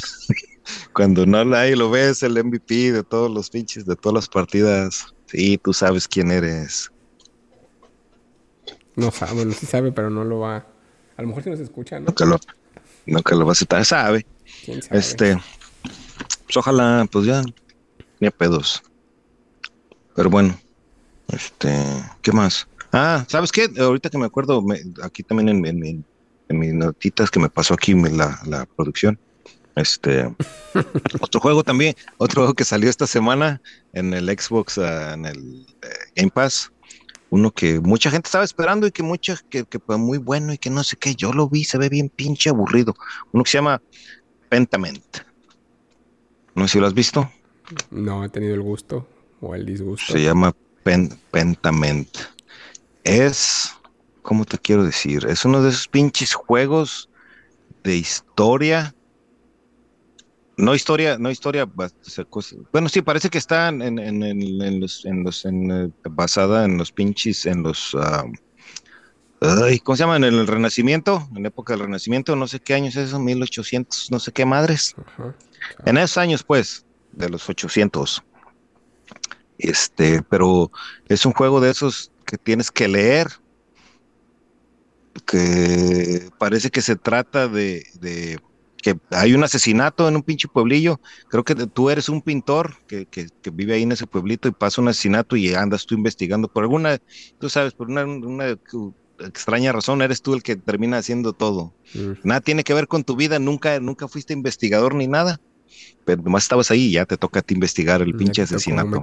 cuando no ahí lo ves, el MVP de todos los pinches, de todas las partidas. Sí, tú sabes quién eres. No sabe, bueno, sí sabe, pero no lo va. A lo mejor si nos escucha, ¿no? Nunca lo, nunca lo va a aceptar, sabe. ¿Quién sabe? Este, pues ojalá, pues ya, ni a pedos. Pero bueno, este, ¿qué más? Ah, ¿sabes qué? Ahorita que me acuerdo, aquí también en, mis notitas que me pasó aquí la, la producción, este, otro juego también, otro juego que salió esta semana en el Xbox, ah, en el eh, Game Pass, uno que mucha gente estaba esperando y que mucha, que, que fue muy bueno y que no sé qué, yo lo vi, se ve bien pinche aburrido, uno que se llama Pentament. No sé si lo has visto. No, he tenido el gusto o el disgusto. Se llama Pentament. Es, ¿cómo te quiero decir? Es uno de esos pinches juegos de historia. No historia, no historia, bueno, sí, parece que está en, en, los, en los, eh, basada en los pinches, en los, ah, ¿cómo se llama? En el Renacimiento, en la época del Renacimiento, no sé qué años es eso, 1800, no sé qué madres. En esos años, pues, de los 800. Este, pero es un juego de esos que tienes que leer, que parece que se trata de, que hay un asesinato en un pinche pueblillo. Creo que tú eres un pintor que, vive ahí en ese pueblito y pasa un asesinato y andas tú investigando por alguna, tú sabes, por una, extraña razón, eres tú el que termina haciendo todo. Mm. Nada tiene que ver con tu vida, nunca, nunca fuiste investigador ni nada pero nomás estabas ahí y ya te toca a ti investigar el pinche asesinato.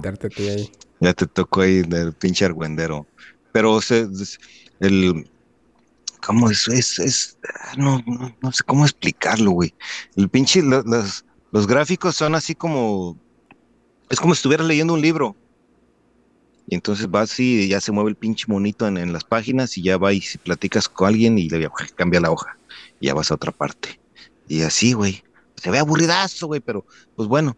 Ya te tocó ahí del pinche argüendero. Pero el ¿cómo es? Es, es no, no, sé cómo explicarlo, güey. El pinche, los, los gráficos son así como, es como si estuvieras leyendo un libro. Y entonces vas y ya se mueve el pinche monito en, las páginas y ya va y si platicas con alguien y le cambia la hoja y ya vas a otra parte. Y así, güey se ve aburridazo, güey, pero pues bueno,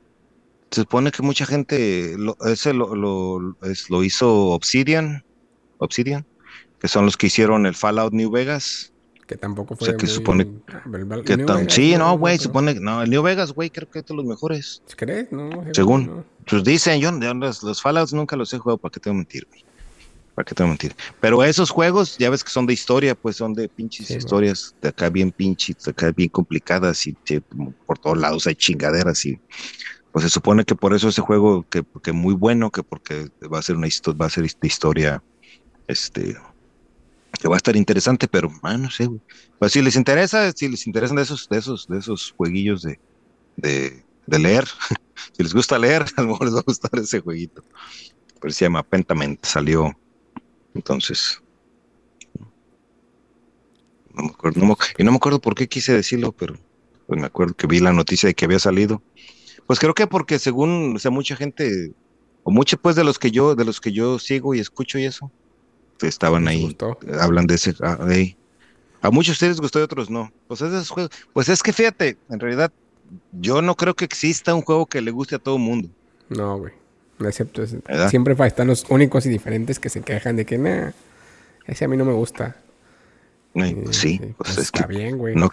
se supone que mucha gente, lo, ese lo, lo, es, lo hizo Obsidian, Obsidian, que son los que hicieron el Fallout New Vegas. Que tampoco fue. O sea, que muy- supone el- Que tan- Vegas, sí, ¿no? no, güey, Pero- supone que no, el New Vegas, güey, creo que es de los mejores. ¿Crees? No, según no. Pues dicen, yo los, los Fallouts nunca los he jugado, ¿para qué te voy a mentir, güey? ¿Para qué te voy a mentir? Pero esos juegos, ya ves que son de historia, pues son de pinches Sí, historias, de acá bien pinches, de acá bien complicadas y sí, por todos lados hay chingaderas y pues se supone que por eso ese juego que, que muy bueno, que porque va a ser una va a ser historia, este, que va a estar interesante, pero ah, no sé, güey. Pues si les interesa, si les interesan de esos, de esos, de esos jueguillos de, de, leer, si les gusta leer, a lo mejor les va a gustar ese jueguito. Pero se llama Pentament, salió. Entonces. No me acuerdo, y no me acuerdo por qué quise decirlo, pero pues me acuerdo que vi la noticia de que había salido. Pues creo que porque según, o sea, mucha gente, o muchos pues de los que yo, de los que yo sigo y escucho y eso, estaban ¿Les ahí, gustó? hablan de ese, ah, de ahí. A muchos de ustedes les gustó y a otros no. Pues esos juegos. Pues es que fíjate, en realidad, yo no creo que exista un juego que le guste a todo el mundo. No, güey. Excepto, siempre están los únicos y diferentes que se quejan de que, nah, ese a mí no me gusta. Y- pues sí, y, pues pues, es está que bien, güey. no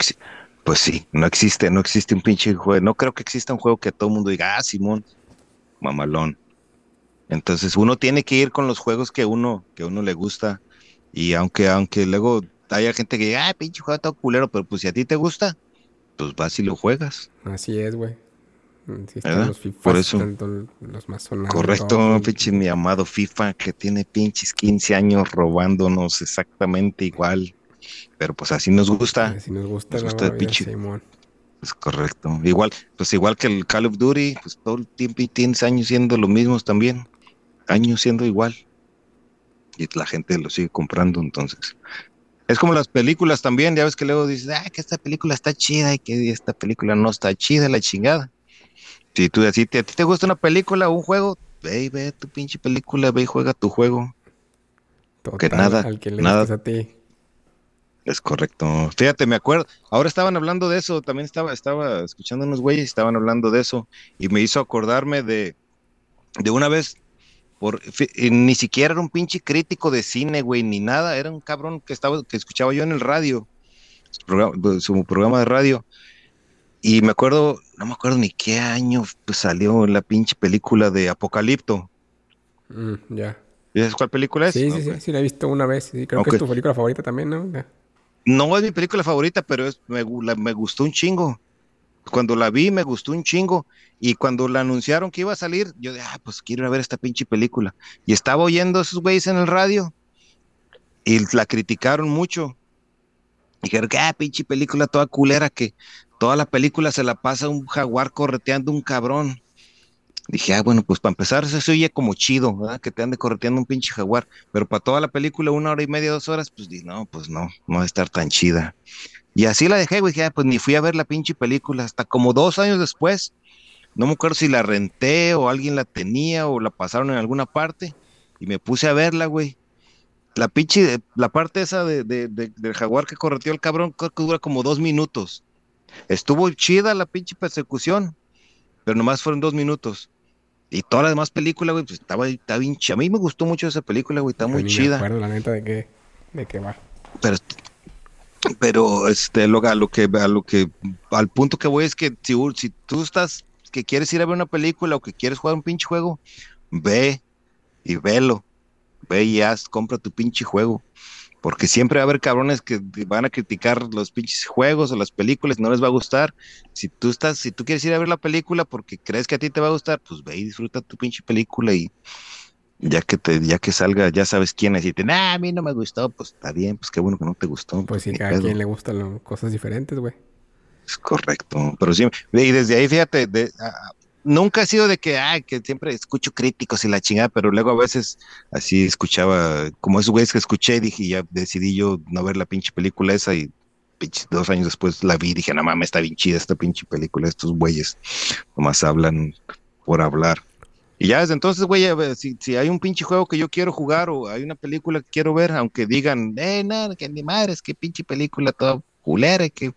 pues sí, no existe, no existe un pinche juego, no creo que exista un juego que todo el mundo diga, ah, Simón, mamalón. Entonces uno tiene que ir con los juegos que uno, que uno le gusta, y aunque, aunque luego haya gente que diga, ah, pinche juego todo culero, pero pues si a ti te gusta, pues vas y lo juegas. Así es, güey. Mm, los FIFA, Por eso. los más sonados. Correcto, pinche mi amado FIFA, que tiene pinches 15 años robándonos exactamente igual. Pero pues así nos gusta. Si nos gusta Nos gusta el vida, pinche- Simón. Es correcto. Igual, pues igual que el Call of Duty, pues todo el tiempo y tienes años siendo lo mismos también. Años siendo igual. Y la gente lo sigue comprando, entonces. Es como las películas también, ya ves que luego dices, ah, que esta película está chida y que esta película no está chida, la chingada. Si tú te- a ti te gusta una película o un juego, ve y ve tu pinche película, ve y juega tu juego. Total, nada, Al que le nada. gustes a ti. Es correcto. Fíjate, me acuerdo. Ahora estaban hablando de eso. También estaba, estaba escuchando unos güeyes, estaban hablando de eso. Y me hizo acordarme de, de una vez. Por, y ni siquiera era un pinche crítico de cine, güey, ni nada. Era un cabrón que estaba, que escuchaba yo en el radio. Su programa, su programa de radio. Y me acuerdo, no me acuerdo ni qué año pues, salió la pinche película de Apocalipto. Mm, ya. ¿Sabes cuál película es? Sí, No, sí, sí, sí, la he visto una vez. Sí, creo que es tu película favorita también, ¿no? No es mi película favorita, pero es, me, gu- la- me gustó un chingo. Cuando la vi, me gustó un chingo. Y cuando la anunciaron que iba a salir, yo dije, ah, pues quiero ir a ver esta pinche película. Y estaba oyendo a esos güeyes en el radio y la criticaron mucho. Dijeron que, ah, pinche película toda culera, que toda la película se la pasa un jaguar correteando un cabrón. Dije, ah, bueno, pues para empezar, eso se oye como chido, ¿verdad? Que te ande correteando un pinche jaguar. Pero para toda la película, una hora y media, dos horas, pues di, no, pues no, no va a estar tan chida. Y así la dejé, güey, ah, pues ni fui a ver la pinche película. Hasta como dos años después, no me acuerdo si la renté o alguien la tenía o la pasaron en alguna parte. Y me puse a verla, güey. La pinche, la parte esa de, de- de- del jaguar que correteó el cabrón, creo que dura como dos minutos. Estuvo chida la pinche persecución, pero nomás fueron dos minutos. Y toda la demás película, güey, pues estaba, estaba bien chida. A mí me gustó mucho esa película, güey, está muy ni Me chida. acuerdo, la neta, de qué, de qué va. Pero, pero este, lo, a lo que, a lo que, al punto que voy es que si, si tú estás, que quieres ir a ver una película o que quieres jugar un pinche juego, ve y velo. Ve y haz, compra tu pinche juego. Porque siempre va a haber cabrones que van a criticar los pinches juegos o las películas, no les va a gustar. Si tú estás, si tú quieres ir a ver la película porque crees que a ti te va a gustar, pues ve y disfruta tu pinche película y ya que te, ya que salga, ya sabes quién es y te, nah, a mí no me gustó, pues está bien, pues qué bueno que no te gustó. Pues sí, ni cada pedo. quien le gustan lo- cosas diferentes, güey. Es correcto, pero sí, y desde ahí fíjate, de- ah, nunca ha sido de que, ah, que siempre escucho críticos y la chingada, pero luego a veces así escuchaba, como esos güeyes que escuché, y dije, ya decidí yo no ver la pinche película esa y pinche, dos años después la vi y dije, no mames, está bien chida esta pinche película, estos güeyes nomás hablan por hablar. Y ya desde entonces, güey, si, si hay un pinche juego que yo quiero jugar o hay una película que quiero ver, aunque digan, eh, nada, que ni madre, es que pinche película toda culera, que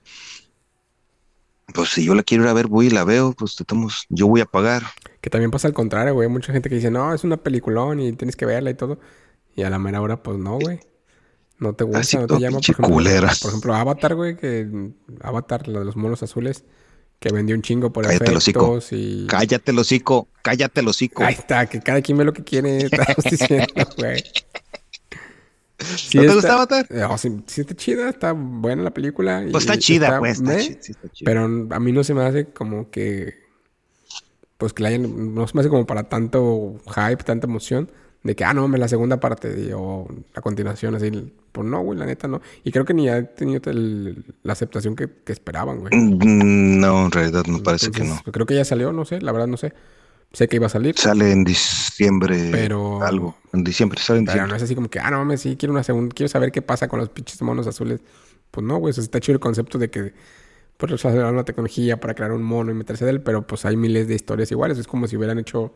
Pues si yo la quiero ir a ver, voy y la veo, pues estamos, yo voy a pagar. Que también pasa al contrario, güey. Mucha gente que dice, no, es una peliculón y tienes que verla y todo. Y a la mera hora, pues no, güey. No te gusta, no te llama. Por ejemplo, por ejemplo, Avatar, güey, que Avatar, la de los monos azules, que vendió un chingo por cállate efectos y... Cállate el hocico, cállate el hocico. Ahí está, que cada quien ve lo que quiere, estamos diciendo, güey. ¿No te gusta Avatar? No, sí, está chida, está buena la película. Pues está chida, pues. Está, chida, Pero a mí no se me hace como que... Pues que la hayan... No se me hace como para tanto hype, tanta emoción de que, ah, no, me la segunda parte, o a continuación, así, pues no, güey, la neta no. Y creo que ni ha tenido la aceptación que, esperaban, güey. Mm, no, en realidad me parece que no. Creo que ya salió, no sé, la verdad no sé. Sé que iba a salir. Sale en diciembre. Pero. Algo. En diciembre, sale en diciembre. Pero no es así como que, ah, no mames, sí, quiero una segunda. Quiero saber qué pasa con los pinches monos azules. Pues no, güey, eso está chido el concepto de que. Pues hacer una tecnología para crear un mono y meterse de él, pero pues hay miles de historias iguales. Es como si hubieran hecho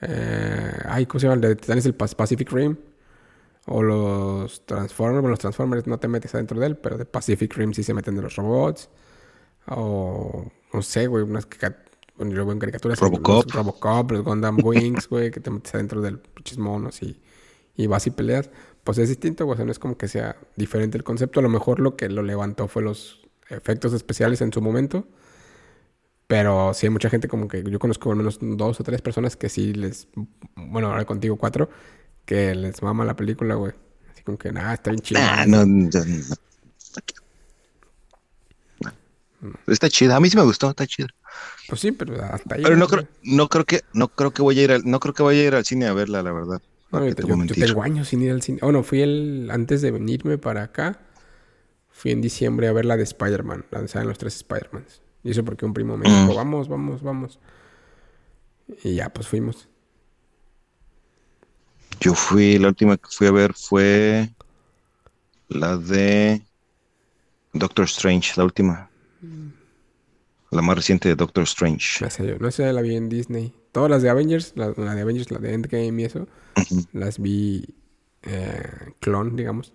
eh, ay, ¿cómo se llama? El de Titanes, el Pacific Rim. O los Transformers. Bueno, los Transformers no te metes adentro de él, pero de Pacific Rim sí se meten de los robots. O no sé, güey, unas bueno, yo veo en caricaturas. Robocop. Los Robocop, los Gundam Wings, güey, que te metes adentro del pinches monos y, y vas y peleas. Pues es distinto, güey. O sea, no es como que sea diferente el concepto. A lo mejor lo que lo levantó fue los efectos especiales en su momento. Pero sí hay mucha gente como que yo conozco al menos dos o tres personas que sí les, bueno, ahora contigo cuatro, que les mama la película, güey. Así como que, nada, está bien chido. no, no, Está chida, a mí sí me gustó, está chida. Pues sí, pero hasta ahí. Pero no creo, no creo que, no creo que voy a ir al, no creo que vaya a ir al cine a verla, la verdad. No, yo, tengo años sin ir al cine. Oh, no, fui el, antes de venirme para acá, fui en diciembre a ver la de Spider-Man, la de los tres Spider-Mans. Y eso porque un primo me dijo, mm. vamos, vamos, vamos. Y ya, pues fuimos. Yo fui, la última que fui a ver fue la de Doctor Strange, la última. La más reciente de Doctor Strange. No sé, no sé, la vi en Disney. Todas las de Avengers, la, de Avengers, la de Endgame y eso, las vi eh, clon, digamos.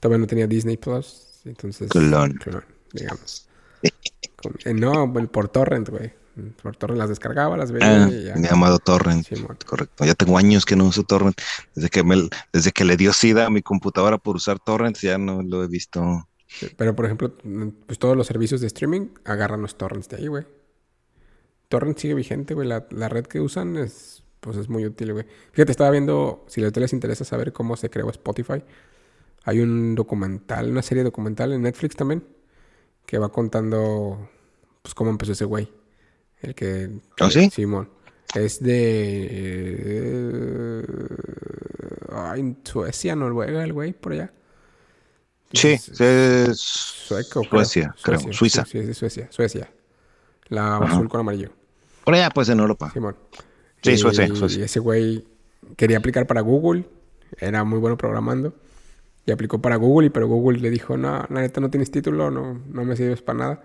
Todavía no tenía Disney Plus, entonces... Clon digamos. Eh, no, por torrent, güey. Por torrent las descargaba, las veía. Ah, mi amado torrent. Correcto. Ya tengo años que no uso torrent. Desde que, me, desde que le dio SIDA a mi computadora por usar torrent, ya no lo he visto. pero, por ejemplo, pues todos los servicios de streaming agarran los torrents de ahí, güey. Torrent sigue vigente, güey. La, la, red que usan es, pues es muy útil, güey. Fíjate, estaba viendo, si les interesa saber cómo se creó Spotify, hay un documental, una serie documental en Netflix también, que va contando pues cómo empezó ese güey. El que... ¿Ah, sí? Simón. Es de... Eh, en Suecia, Noruega, el güey, por allá. Sí, es sueco, Suecia, creo. Suiza. Sí, es de Suecia, Suecia. La azul con amarillo. Por allá, pues en Europa. Simón. Sí, Suecia, Suecia. Y ese güey quería aplicar para Google. Era muy bueno programando. Y aplicó para Google, y pero Google le dijo, no, la neta no tienes título, no, no me sirves para nada.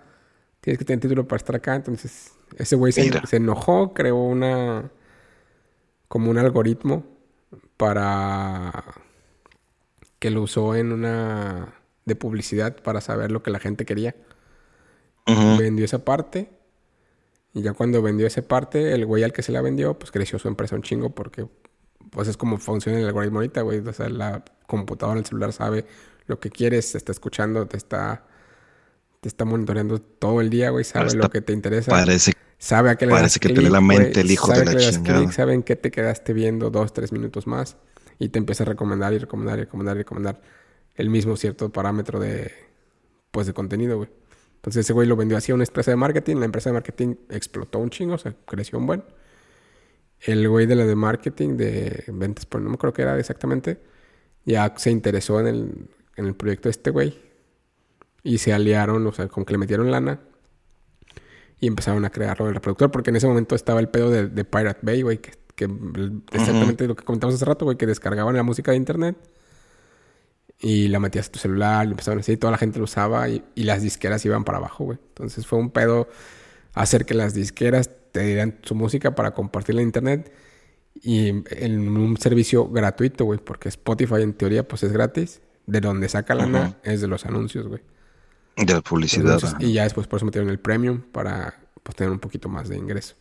Tienes que tener título para estar acá. Entonces, ese güey se, enojó, creó una... como un algoritmo para... que lo usó en una... de publicidad para saber lo que la gente quería. Vendió esa parte. Y ya cuando vendió esa parte, el güey al que se la vendió, pues creció su empresa un chingo porque pues es como funciona el algoritmo ahorita, güey. O sea, la computadora, el celular sabe lo que quieres, te está escuchando, te está, te está monitoreando todo el día, güey. Sabe lo que te interesa. Parece, sabe a qué le parece que te lee la mente el hijo de la chingada. saben que te quedaste viendo dos, tres minutos más y te empieza a recomendar y recomendar y recomendar y recomendar el mismo cierto parámetro de, pues, de contenido, güey. Entonces ese güey lo vendió así a una empresa de marketing. La empresa de marketing explotó un chingo, o sea, creció un buen el güey de la de marketing, de ventas, pues no me acuerdo qué era exactamente, ya se interesó en el, en el proyecto de este güey. Y se aliaron, o sea, como que le metieron lana. Y empezaron a crearlo el reproductor, porque en ese momento estaba el pedo de, Pirate Bay, güey, que, exactamente lo que comentamos hace rato, güey, que descargaban la música de internet y la metías a tu celular, y empezaban así, toda la gente lo usaba y, y las disqueras iban para abajo, güey. Entonces fue un pedo hacer que las disqueras te dieran su música para compartirla en internet y en un servicio gratuito, güey, porque Spotify en teoría pues es gratis. De donde saca lana es de los anuncios, güey. De la publicidad. y ya después por eso metieron el premium para pues, tener un poquito más de ingreso.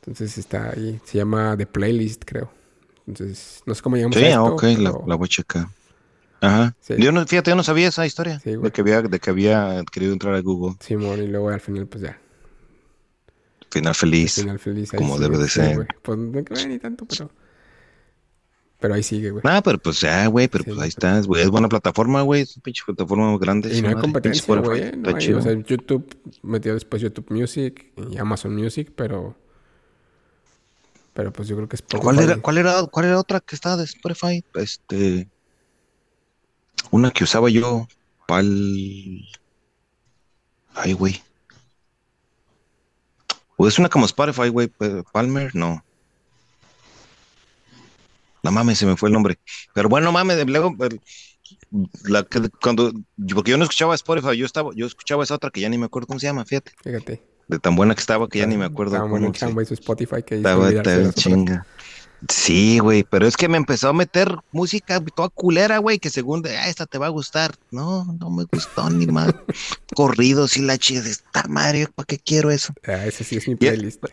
Entonces está ahí. Se llama The Playlist, creo. Entonces, no sé cómo llegamos sí, a esto. ok, la, voy a checar. Ajá. Yo no, fíjate, yo no sabía esa historia. de, que había, de que había querido entrar a Google. Simón, y luego al final, pues ya. Final feliz. Final feliz. como debe de ser. pues no creo ni tanto, pero. Pero ahí sigue, güey. Ah, pero pues ya, güey, pero pues ahí está, güey. Es buena plataforma, güey. Es una pinche plataforma grande. Y no hay competencia, güey. No hay, o sea, YouTube metió después YouTube Music y Amazon Music, pero. Pero pues yo creo que es ¿Cuál era, cuál era, cuál era otra que estaba de Spotify? Este. Una que usaba yo. Pal. Ay, güey. O es una como Spotify, güey. Palmer, no. No mames, se me fue el nombre. Pero bueno, mames, luego, la que, cuando, porque yo no escuchaba Spotify, yo estaba, yo escuchaba esa otra que ya ni me acuerdo cómo se llama, fíjate. Fíjate. De tan buena que estaba que ya ni me acuerdo. Estaba bueno su Spotify que estaba tan chinga. Sí, güey, pero es que me empezó a meter música toda culera, güey, que según de, ah, esta te va a gustar. No, no me gustó ni más. Corridos y la chida de esta madre, ¿para qué quiero eso? Ah, ese sí es mi playlist.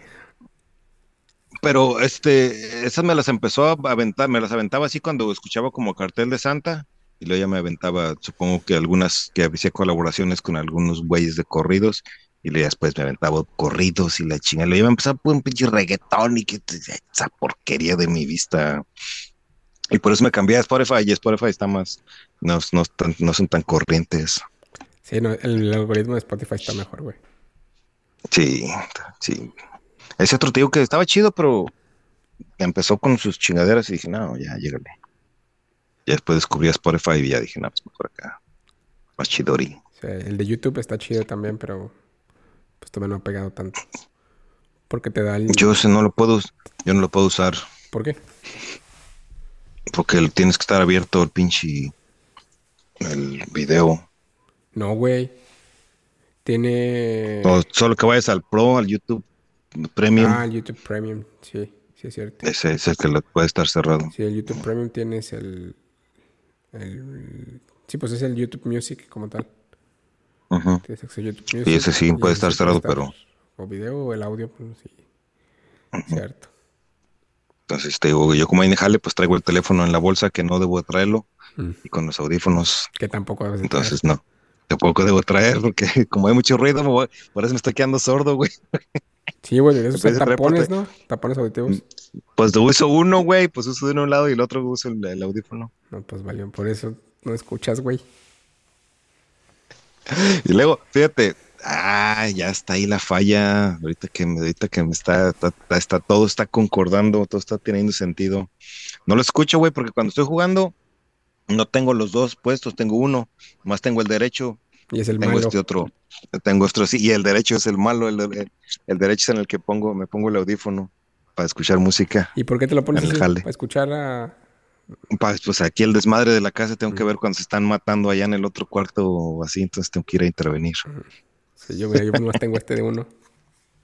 Pero este, esas me las empezó a aventar, me las aventaba así cuando escuchaba como cartel de Santa, y luego ya me aventaba, supongo que algunas que hacía colaboraciones con algunos güeyes de corridos, y luego después me aventaba corridos y la chingada. Luego iba a empezar por un pinche reggaetón y que esa porquería de mi vista. Y por eso me cambié a Spotify, y Spotify está más, no, no, no son tan corrientes. Sí, no, el algoritmo de Spotify está mejor, güey. Sí, sí. Ese otro tío que estaba chido, pero empezó con sus chingaderas y dije, no, ya, llégale. Ya después descubrí a Spotify y ya dije, no, pues mejor acá. Más chidori. Sí, el de YouTube está chido también, pero pues todavía no ha pegado tanto. Porque te da el... Yo ese no lo puedo, yo no lo puedo usar. ¿Por qué? Porque tienes que estar abierto el pinche el video. No, güey. Tiene. solo que vayas al Pro, al YouTube Premium. Ah, el YouTube Premium, sí, sí es cierto. Ese es el que lo puede estar cerrado. Sí, el YouTube Premium tienes el, el... Sí, pues es el YouTube Music como tal. Ajá. Tienes acceso a YouTube Music. Y ese sí puede estar cerrado, pero... O video o el audio, pues sí. Cierto. Entonces te digo, yo como ahí jale, pues traigo el teléfono en la bolsa que no debo traerlo. Mm. Y con los audífonos. Que tampoco debes Entonces no. Tampoco debo traer porque como hay mucho ruido, por eso me estoy quedando sordo, güey. Sí, güey, esos son tapones, ¿no? Tapones auditivos. Pues uso uno, güey, pues uso de un lado y el otro uso el, audífono. No, pues valió, por eso no escuchas, güey. Y luego, fíjate, ah, ya está ahí la falla. Ahorita que me, ahorita que me está, está, todo está concordando, todo está teniendo sentido. No lo escucho, güey, porque cuando estoy jugando, no tengo los dos puestos, tengo uno, más tengo el derecho y es el tengo este otro, tengo otro sí, y el derecho es el malo, el, el, derecho es en el que pongo, me pongo el audífono para escuchar música. ¿Y por qué te lo pones así? Para escuchar a... Pues, aquí el desmadre de la casa tengo que ver cuando se están matando allá en el otro cuarto o así, entonces tengo que ir a intervenir. Sí, yo, yo no tengo este de uno.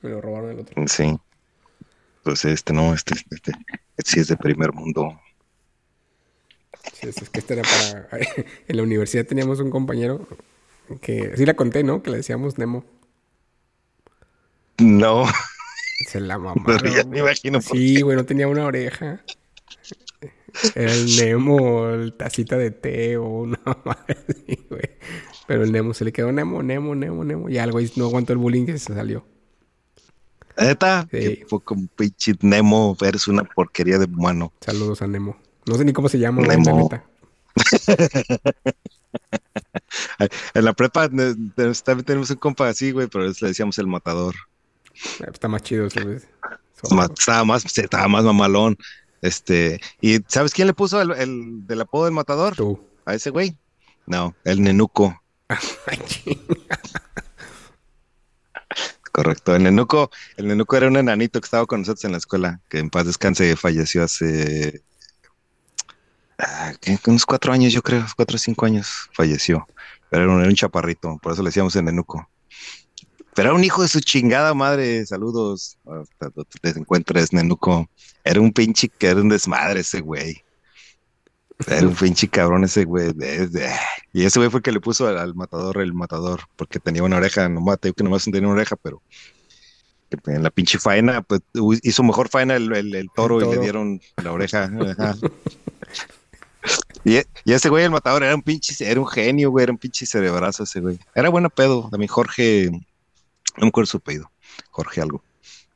Me lo robaron el otro. Sí. Entonces pues, este no, este, este, este sí es de primer mundo. Sí, es que este era para... en la universidad teníamos un compañero que sí la conté, ¿no? Que le decíamos Nemo. No. Se la mamá. Pero ya me imagino. sí, güey, no tenía una oreja. Era el Nemo, el tacita de té o una así, güey. Pero el Nemo se le quedó Nemo, Nemo, Nemo, Nemo. Y algo no aguantó el bullying y se salió. ¿Neta? Sí. fue como pinche Nemo, eres una porquería de humano. Saludos a Nemo. No sé ni cómo se llama, Nemo. neta. en la prepa también tenemos un compa así, güey, pero le decíamos el matador. Eh, está más chido, ¿sabes? Estaba más, estaba más mamalón. Este, ¿y sabes quién le puso el, el del apodo del matador? Tú. ¿A ese güey? No, el nenuco. Correcto, el nenuco, el nenuco era un enanito que estaba con nosotros en la escuela, que en paz descanse falleció hace ah, unos cuatro años, yo creo, cuatro o cinco años falleció. Pero era un, chaparrito, por eso le decíamos el nenuco. Pero era un hijo de su chingada madre. Saludos. Hasta te encuentres, Nenuco. Era un pinche que era un desmadre ese güey. Era un pinche cabrón ese güey. Y ese güey fue el que le puso al, matador el matador, porque tenía una oreja, nomás, te digo que nomás tenía una oreja, pero en la pinche faena, pues hizo mejor faena el, el, toro, y le dieron la oreja. y, y, ese güey, el matador, era un pinche, era un genio, güey, era un pinche cerebrazo ese güey. Era bueno pedo, también Jorge, no me acuerdo su apellido, Jorge algo.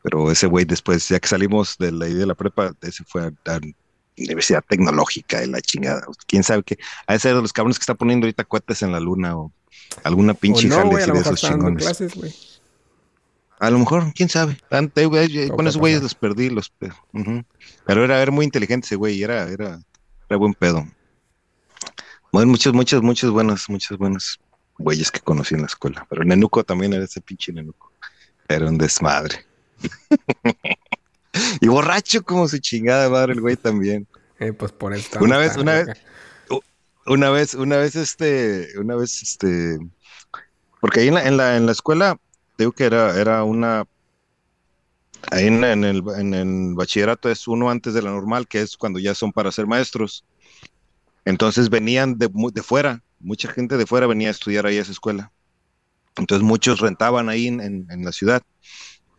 Pero ese güey después, ya que salimos de la idea de la prepa, ese fue a, la Universidad Tecnológica de la chingada. Quién sabe qué. A ese de los cabrones que está poniendo ahorita cohetes en la luna o alguna pinche o no, de esos chingones. Clases. A lo mejor, quién sabe. con esos güeyes los perdí. Los, Pero era, era muy inteligente ese güey, era, era, era buen pedo. Bueno, muchos, muchos, muchos buenos, muchos buenos güeyes que conocí en la escuela. Pero Nenuco también era ese pinche Nenuco. Era un desmadre. y borracho como su chingada madre el güey también. Eh, pues por eso. Una vez, una vez, una vez, una vez, este, una vez, este, porque ahí en la, en la, en la escuela, digo que era, era una, ahí en, el, en el bachillerato es uno antes de la normal, que es cuando ya son para ser maestros. Entonces venían de, de fuera, mucha gente de fuera venía a estudiar ahí a esa escuela. Entonces muchos rentaban ahí en, en la ciudad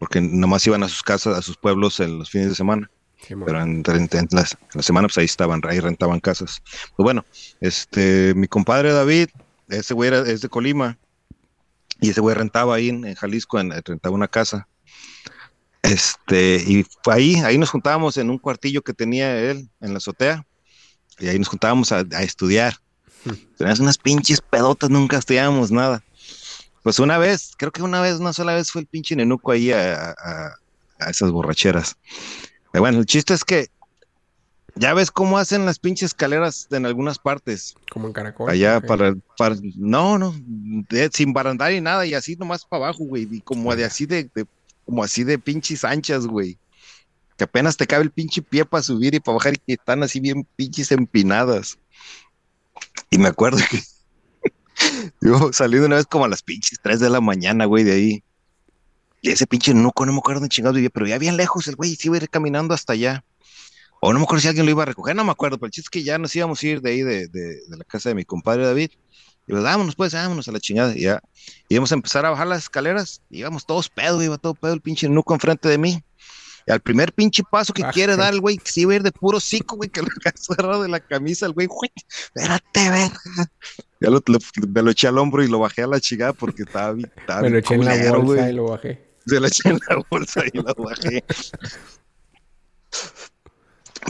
porque nomás iban a sus casas, a sus pueblos en los fines de semana. pero en, la semana pues ahí estaban, ahí rentaban casas. Pues bueno, este, mi compadre David, ese güey era, es de Colima, y ese güey rentaba ahí en, Jalisco, en, rentaba una casa. Este, y ahí, ahí nos juntábamos en un cuartillo que tenía él en la azotea, y ahí nos juntábamos a, estudiar. Teníamos unas pinches pedotas, nunca estudiábamos nada. Pues una vez, creo que una vez, una sola vez fue el pinche nenuco ahí a, esas borracheras. Pero bueno, el chiste es que ya ves cómo hacen las pinches escaleras en algunas partes. Como en Caracol. Allá para, para, no, no, sin barandar y nada, y así nomás para abajo, güey, y como de así de, como así de pinches anchas, güey. Que apenas te cabe el pinche pie para subir y para bajar y que están así bien pinches empinadas. Y me acuerdo que yo salí de una vez como a las pinches 3 de la mañana, güey, de ahí. Y ese pinche nuco, no me acuerdo de chingado vivía, pero ya bien lejos el güey, sí iba a ir caminando hasta allá. O no me acuerdo si alguien lo iba a recoger, no me acuerdo, pero el chiste es que ya nos íbamos a ir de ahí, de, de, la casa de mi compadre David. Y pues, vámonos, pues, vámonos a la chingada. Y ya íbamos a empezar a bajar las escaleras, íbamos todos pedo, iba todo pedo el pinche nuco enfrente de mí. Y al primer pinche paso que ah, quiere dar el güey, que sí iba a ir de puro cico, güey, que lo cerrado de la camisa, el güey, güey, espérate, verga. Ya lo, me lo eché al hombro y lo bajé a la chingada porque estaba, estaba Me lo eché en la bolsa y lo bajé. Se lo eché en la bolsa y lo bajé.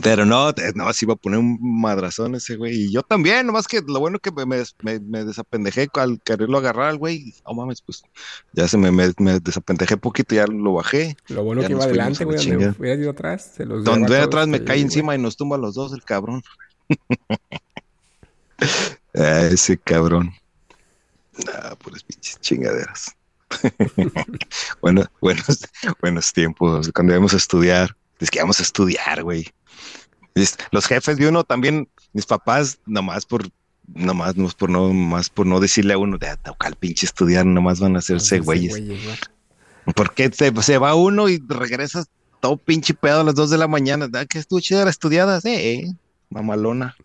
Pero no, no, así iba a poner un madrazón ese güey. Y yo también, nomás que lo bueno que me, me, me desapendejé al quererlo agarrar al güey. No mames, pues ya se me, me, desapendejé poquito ya lo bajé. Lo bueno que iba adelante, güey, donde hubiera ido atrás. Se los donde atrás me cae encima y nos tumba los dos el cabrón. Ah, ese cabrón. Ah, puras pinches chingaderas. bueno, buenos, buenos tiempos. Cuando íbamos a estudiar, es que íbamos a estudiar, güey. Los jefes de uno también, mis papás, nomás por, nomás, nomás por no, más por no decirle a uno de tocar pinche estudiar, nomás van a hacerse güeyes. Porque se, se, va uno y regresa todo pinche pedo a las dos de la mañana. ¿Da? Que estuvo chida la estudiada, sí, mamalona.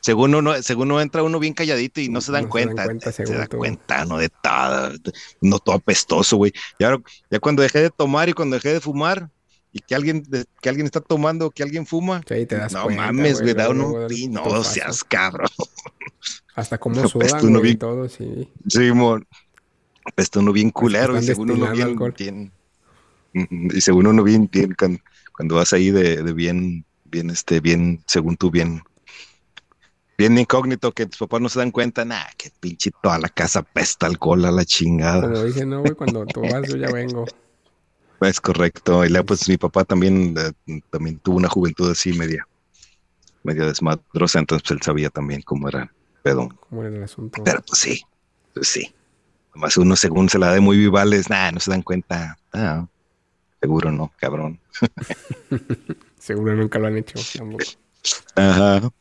según uno, según uno entra uno bien calladito y no se dan cuenta, se, dan cuenta, no de todo, no todo apestoso, güey. Ya, ya cuando dejé de tomar y cuando dejé de fumar y que alguien, que alguien está tomando, que alguien fuma, no mames, güey, da uno no seas cabrón. Hasta como sudan, uno bien, todo, sí. Sí, mon. uno bien culero y según uno bien, bien, y según uno bien, bien cuando, vas ahí de, de bien bien, este, bien, según tú, bien, bien incógnito, que tus papás no se dan cuenta, nada, que pinche toda la casa pesta alcohol a la chingada. Como dije, no, güey, cuando tú vas, yo ya vengo. Es correcto. Y pues mi papá también, eh, también tuvo una juventud así media, media desmadrosa, entonces pues, él sabía también cómo era pedo. ¿Cómo era el asunto? Pero pues sí, pues sí. Además uno según se la de muy vivales, nada, no se dan cuenta. Ah, seguro no, cabrón. Seguro nunca lo han hecho. Ajá.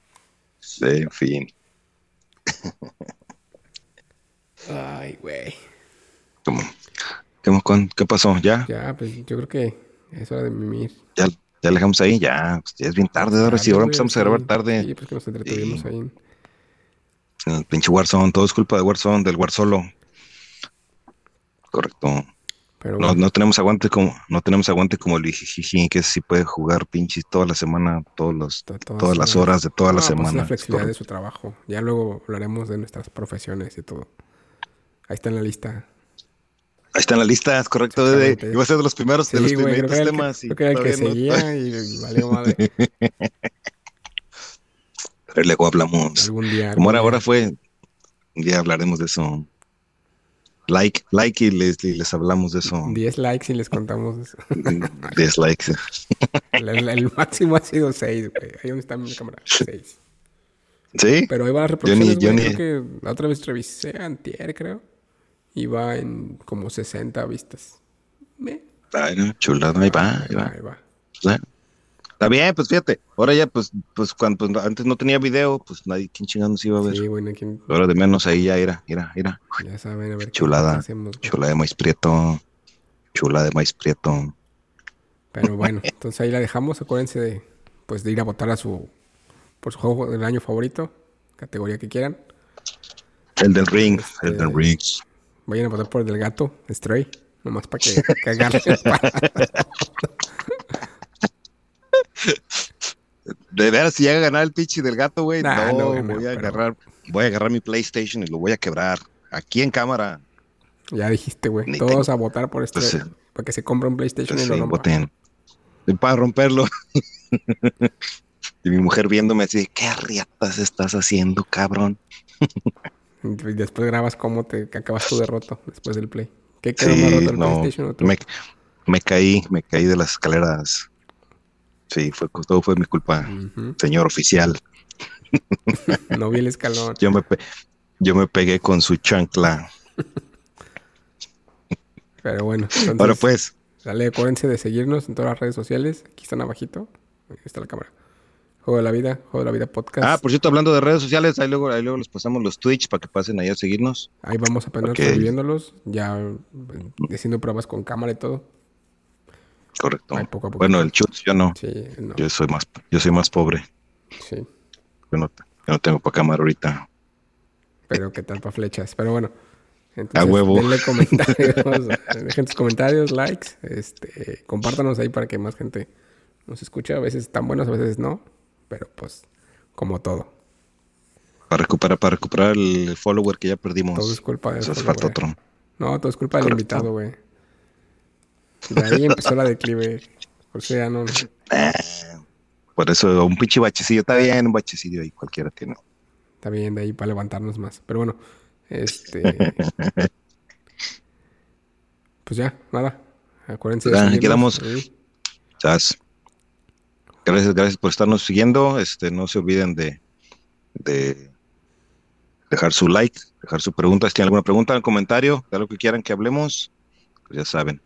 Sí, en fin. Ay, güey. ¿Cómo? ¿Qué, pasó? ¿Ya? Ya, pues yo creo que es hora de mimir. Ya, ya le dejamos ahí, ya. Pues, ya es bien tarde ahora. Sí, ahora empezamos a grabar tarde. Sí, pues que nos entretuvimos ahí. El pinche Warzone, todo es culpa de Warzone, del Warzolo. Correcto. Pero No, bueno, no tenemos aguante como, no tenemos aguante como el Jijiji, que sí puede jugar pinches toda la semana, todos los, to- todas las horas de toda la No, pues es semana. la Es flexibilidad de su trabajo. Ya luego hablaremos de nuestras profesiones y todo. Ahí está en la lista. Ahí está en la lista, es correcto. De, iba a ser de los primeros, de los güey, primeros que que, temas. y creo que que no- seguía y valió madre. Pero luego hablamos. Algún día. Como ahora, ahora fue, un día hablaremos de eso. Like, like y les, y les hablamos de eso. 10 likes y les contamos eso. Dislikes. El, el- el máximo ha sido 6, güey. Ahí donde está mi cámara. 6. ¿Sí? Pero ahí va Yo ni- reproducciones, yo ni- Creo que la otra vez revisé antier, creo. Y va en como 60 vistas. No, chulada, ahí va, ahí va. Ahí va. Pues, eh, Está bien, pues fíjate. Ahora ya, pues, pues cuando pues, antes no tenía video, pues nadie, ¿quién chingados iba a ver? Sí, bueno, aquí Ahora de menos ahí ya era, era, era. ya saben a ver Chulada. hacemos. Chula de maíz prieto. Chula de maíz prieto. Pero bueno, entonces ahí la dejamos. Acuérdense de, pues, de ir a votar a su, por su juego del año favorito, categoría que quieran. Elden Ring, Este- Elden Ring. Vayan a votar por el del gato, Stray, nomás para que cagarle. De veras, si llega a ganar el pichi del gato, güey, Nah, no, voy a pero- agarrar, voy a agarrar mi PlayStation y lo voy a quebrar. Aquí en cámara. ya dijiste, güey. Todos a votar por este, para que se compre un PlayStation y lo sí, rompa. voten. Para romperlo. y mi mujer viéndome así, ¿qué arriatas estás haciendo, cabrón? Y después grabas cómo te acabas tu derroto después del play. ¿Qué quedó más Sí, roto el no, PlayStation o tú? me, me caí, me caí de las escaleras. Sí, fue, todo fue mi culpa, señor oficial. No vi el escalón. Yo me, yo me pegué con su chancla. Pero bueno, entonces, Ahora pues, dale, acuérdense de seguirnos en todas las redes sociales. Aquí están abajito. Ahí está la cámara. Juego de la vida, Juego de la vida podcast. ah, por cierto, hablando de redes sociales, ahí luego, ahí luego les pasamos los Twitch para que pasen ahí a seguirnos. Ahí vamos apenas Ok. reviviéndolos, ya eh, haciendo pruebas con cámara y todo. Correcto. Poco poco. Bueno, el chutz yo no. Sí, no, Yo soy más, yo soy más pobre. sí. Yo no, yo no tengo para cámara ahorita. Pero qué tal para flechas. Pero bueno. Entonces, A huevo. denle comentarios, dejen sus comentarios, likes, este, compártanos ahí para que más gente nos escuche. A veces están buenos, a veces no, pero pues como todo. Para recuperar, para recuperar el follower que ya perdimos. Todo es culpa de Eso falta otro. No, todo es culpa del invitado, güey. De ahí empezó la declive. Eso ya no. Eh, por eso un pinche bachecillo, está bien, un bachecillo ahí cualquiera tiene. Está bien de ahí para levantarnos más. Pero bueno, este. pues ya, nada. Acuérdense de Ya, seguirnos quedamos. ahí. Chas. Gracias, gracias por estarnos siguiendo. Este, no se olviden de, de dejar su like, dejar su pregunta. Si tienen alguna pregunta, un comentario, de algo que quieran que hablemos, pues ya saben.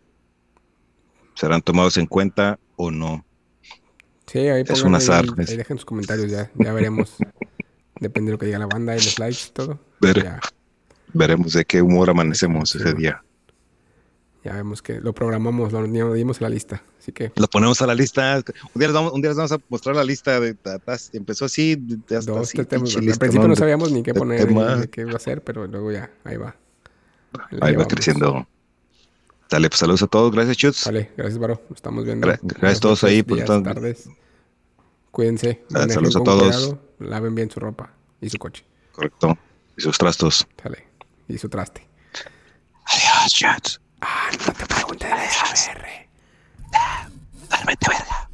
Serán tomados en cuenta o no. Sí, ahí Es un azar, Ahí, dejen sus comentarios ya. Ya veremos. Depende de lo que diga la banda y los likes y todo. Veremos de qué humor amanecemos Sí, ese día. Ya vemos que lo programamos, lo dimos en la lista. Así que Lo ponemos a la lista. Un día les vamos, un día les vamos a mostrar la lista de tatas. Empezó así, hasta dos, así, temas. Al principio no sabíamos ni qué poner, ni qué iba a ser, pero luego ya, ahí va. Ahí va creciendo. Dale, pues saludos a todos. Gracias, Chutz. Vale, gracias, Varo. Nos estamos viendo. Gra- gracias a todos ahí por estar- tardes. Cuídense. Ah, manejen saludos a todos. cuidado, laven bien su ropa y su coche. Correcto. Y sus trastos. Sale. Y su traste. Adiós, Chutz. Ah, no te pregunté de SBR. Totalmente verga.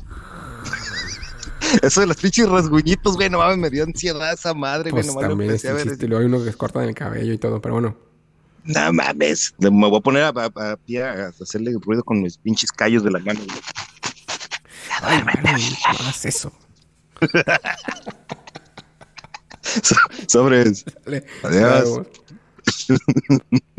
Eso de los pinches rasguñitos, güey, no mames, me dio ansiedad esa madre, güey, Pues nomás lo también es chiste. Y luego hay uno que se cortan el cabello y todo, pero bueno. No mames. Me voy a poner a, a, a pie a hacerle ruido con mis pinches callos de la mano. güey. Ay, no hagas eso. So- Sobres. Adiós.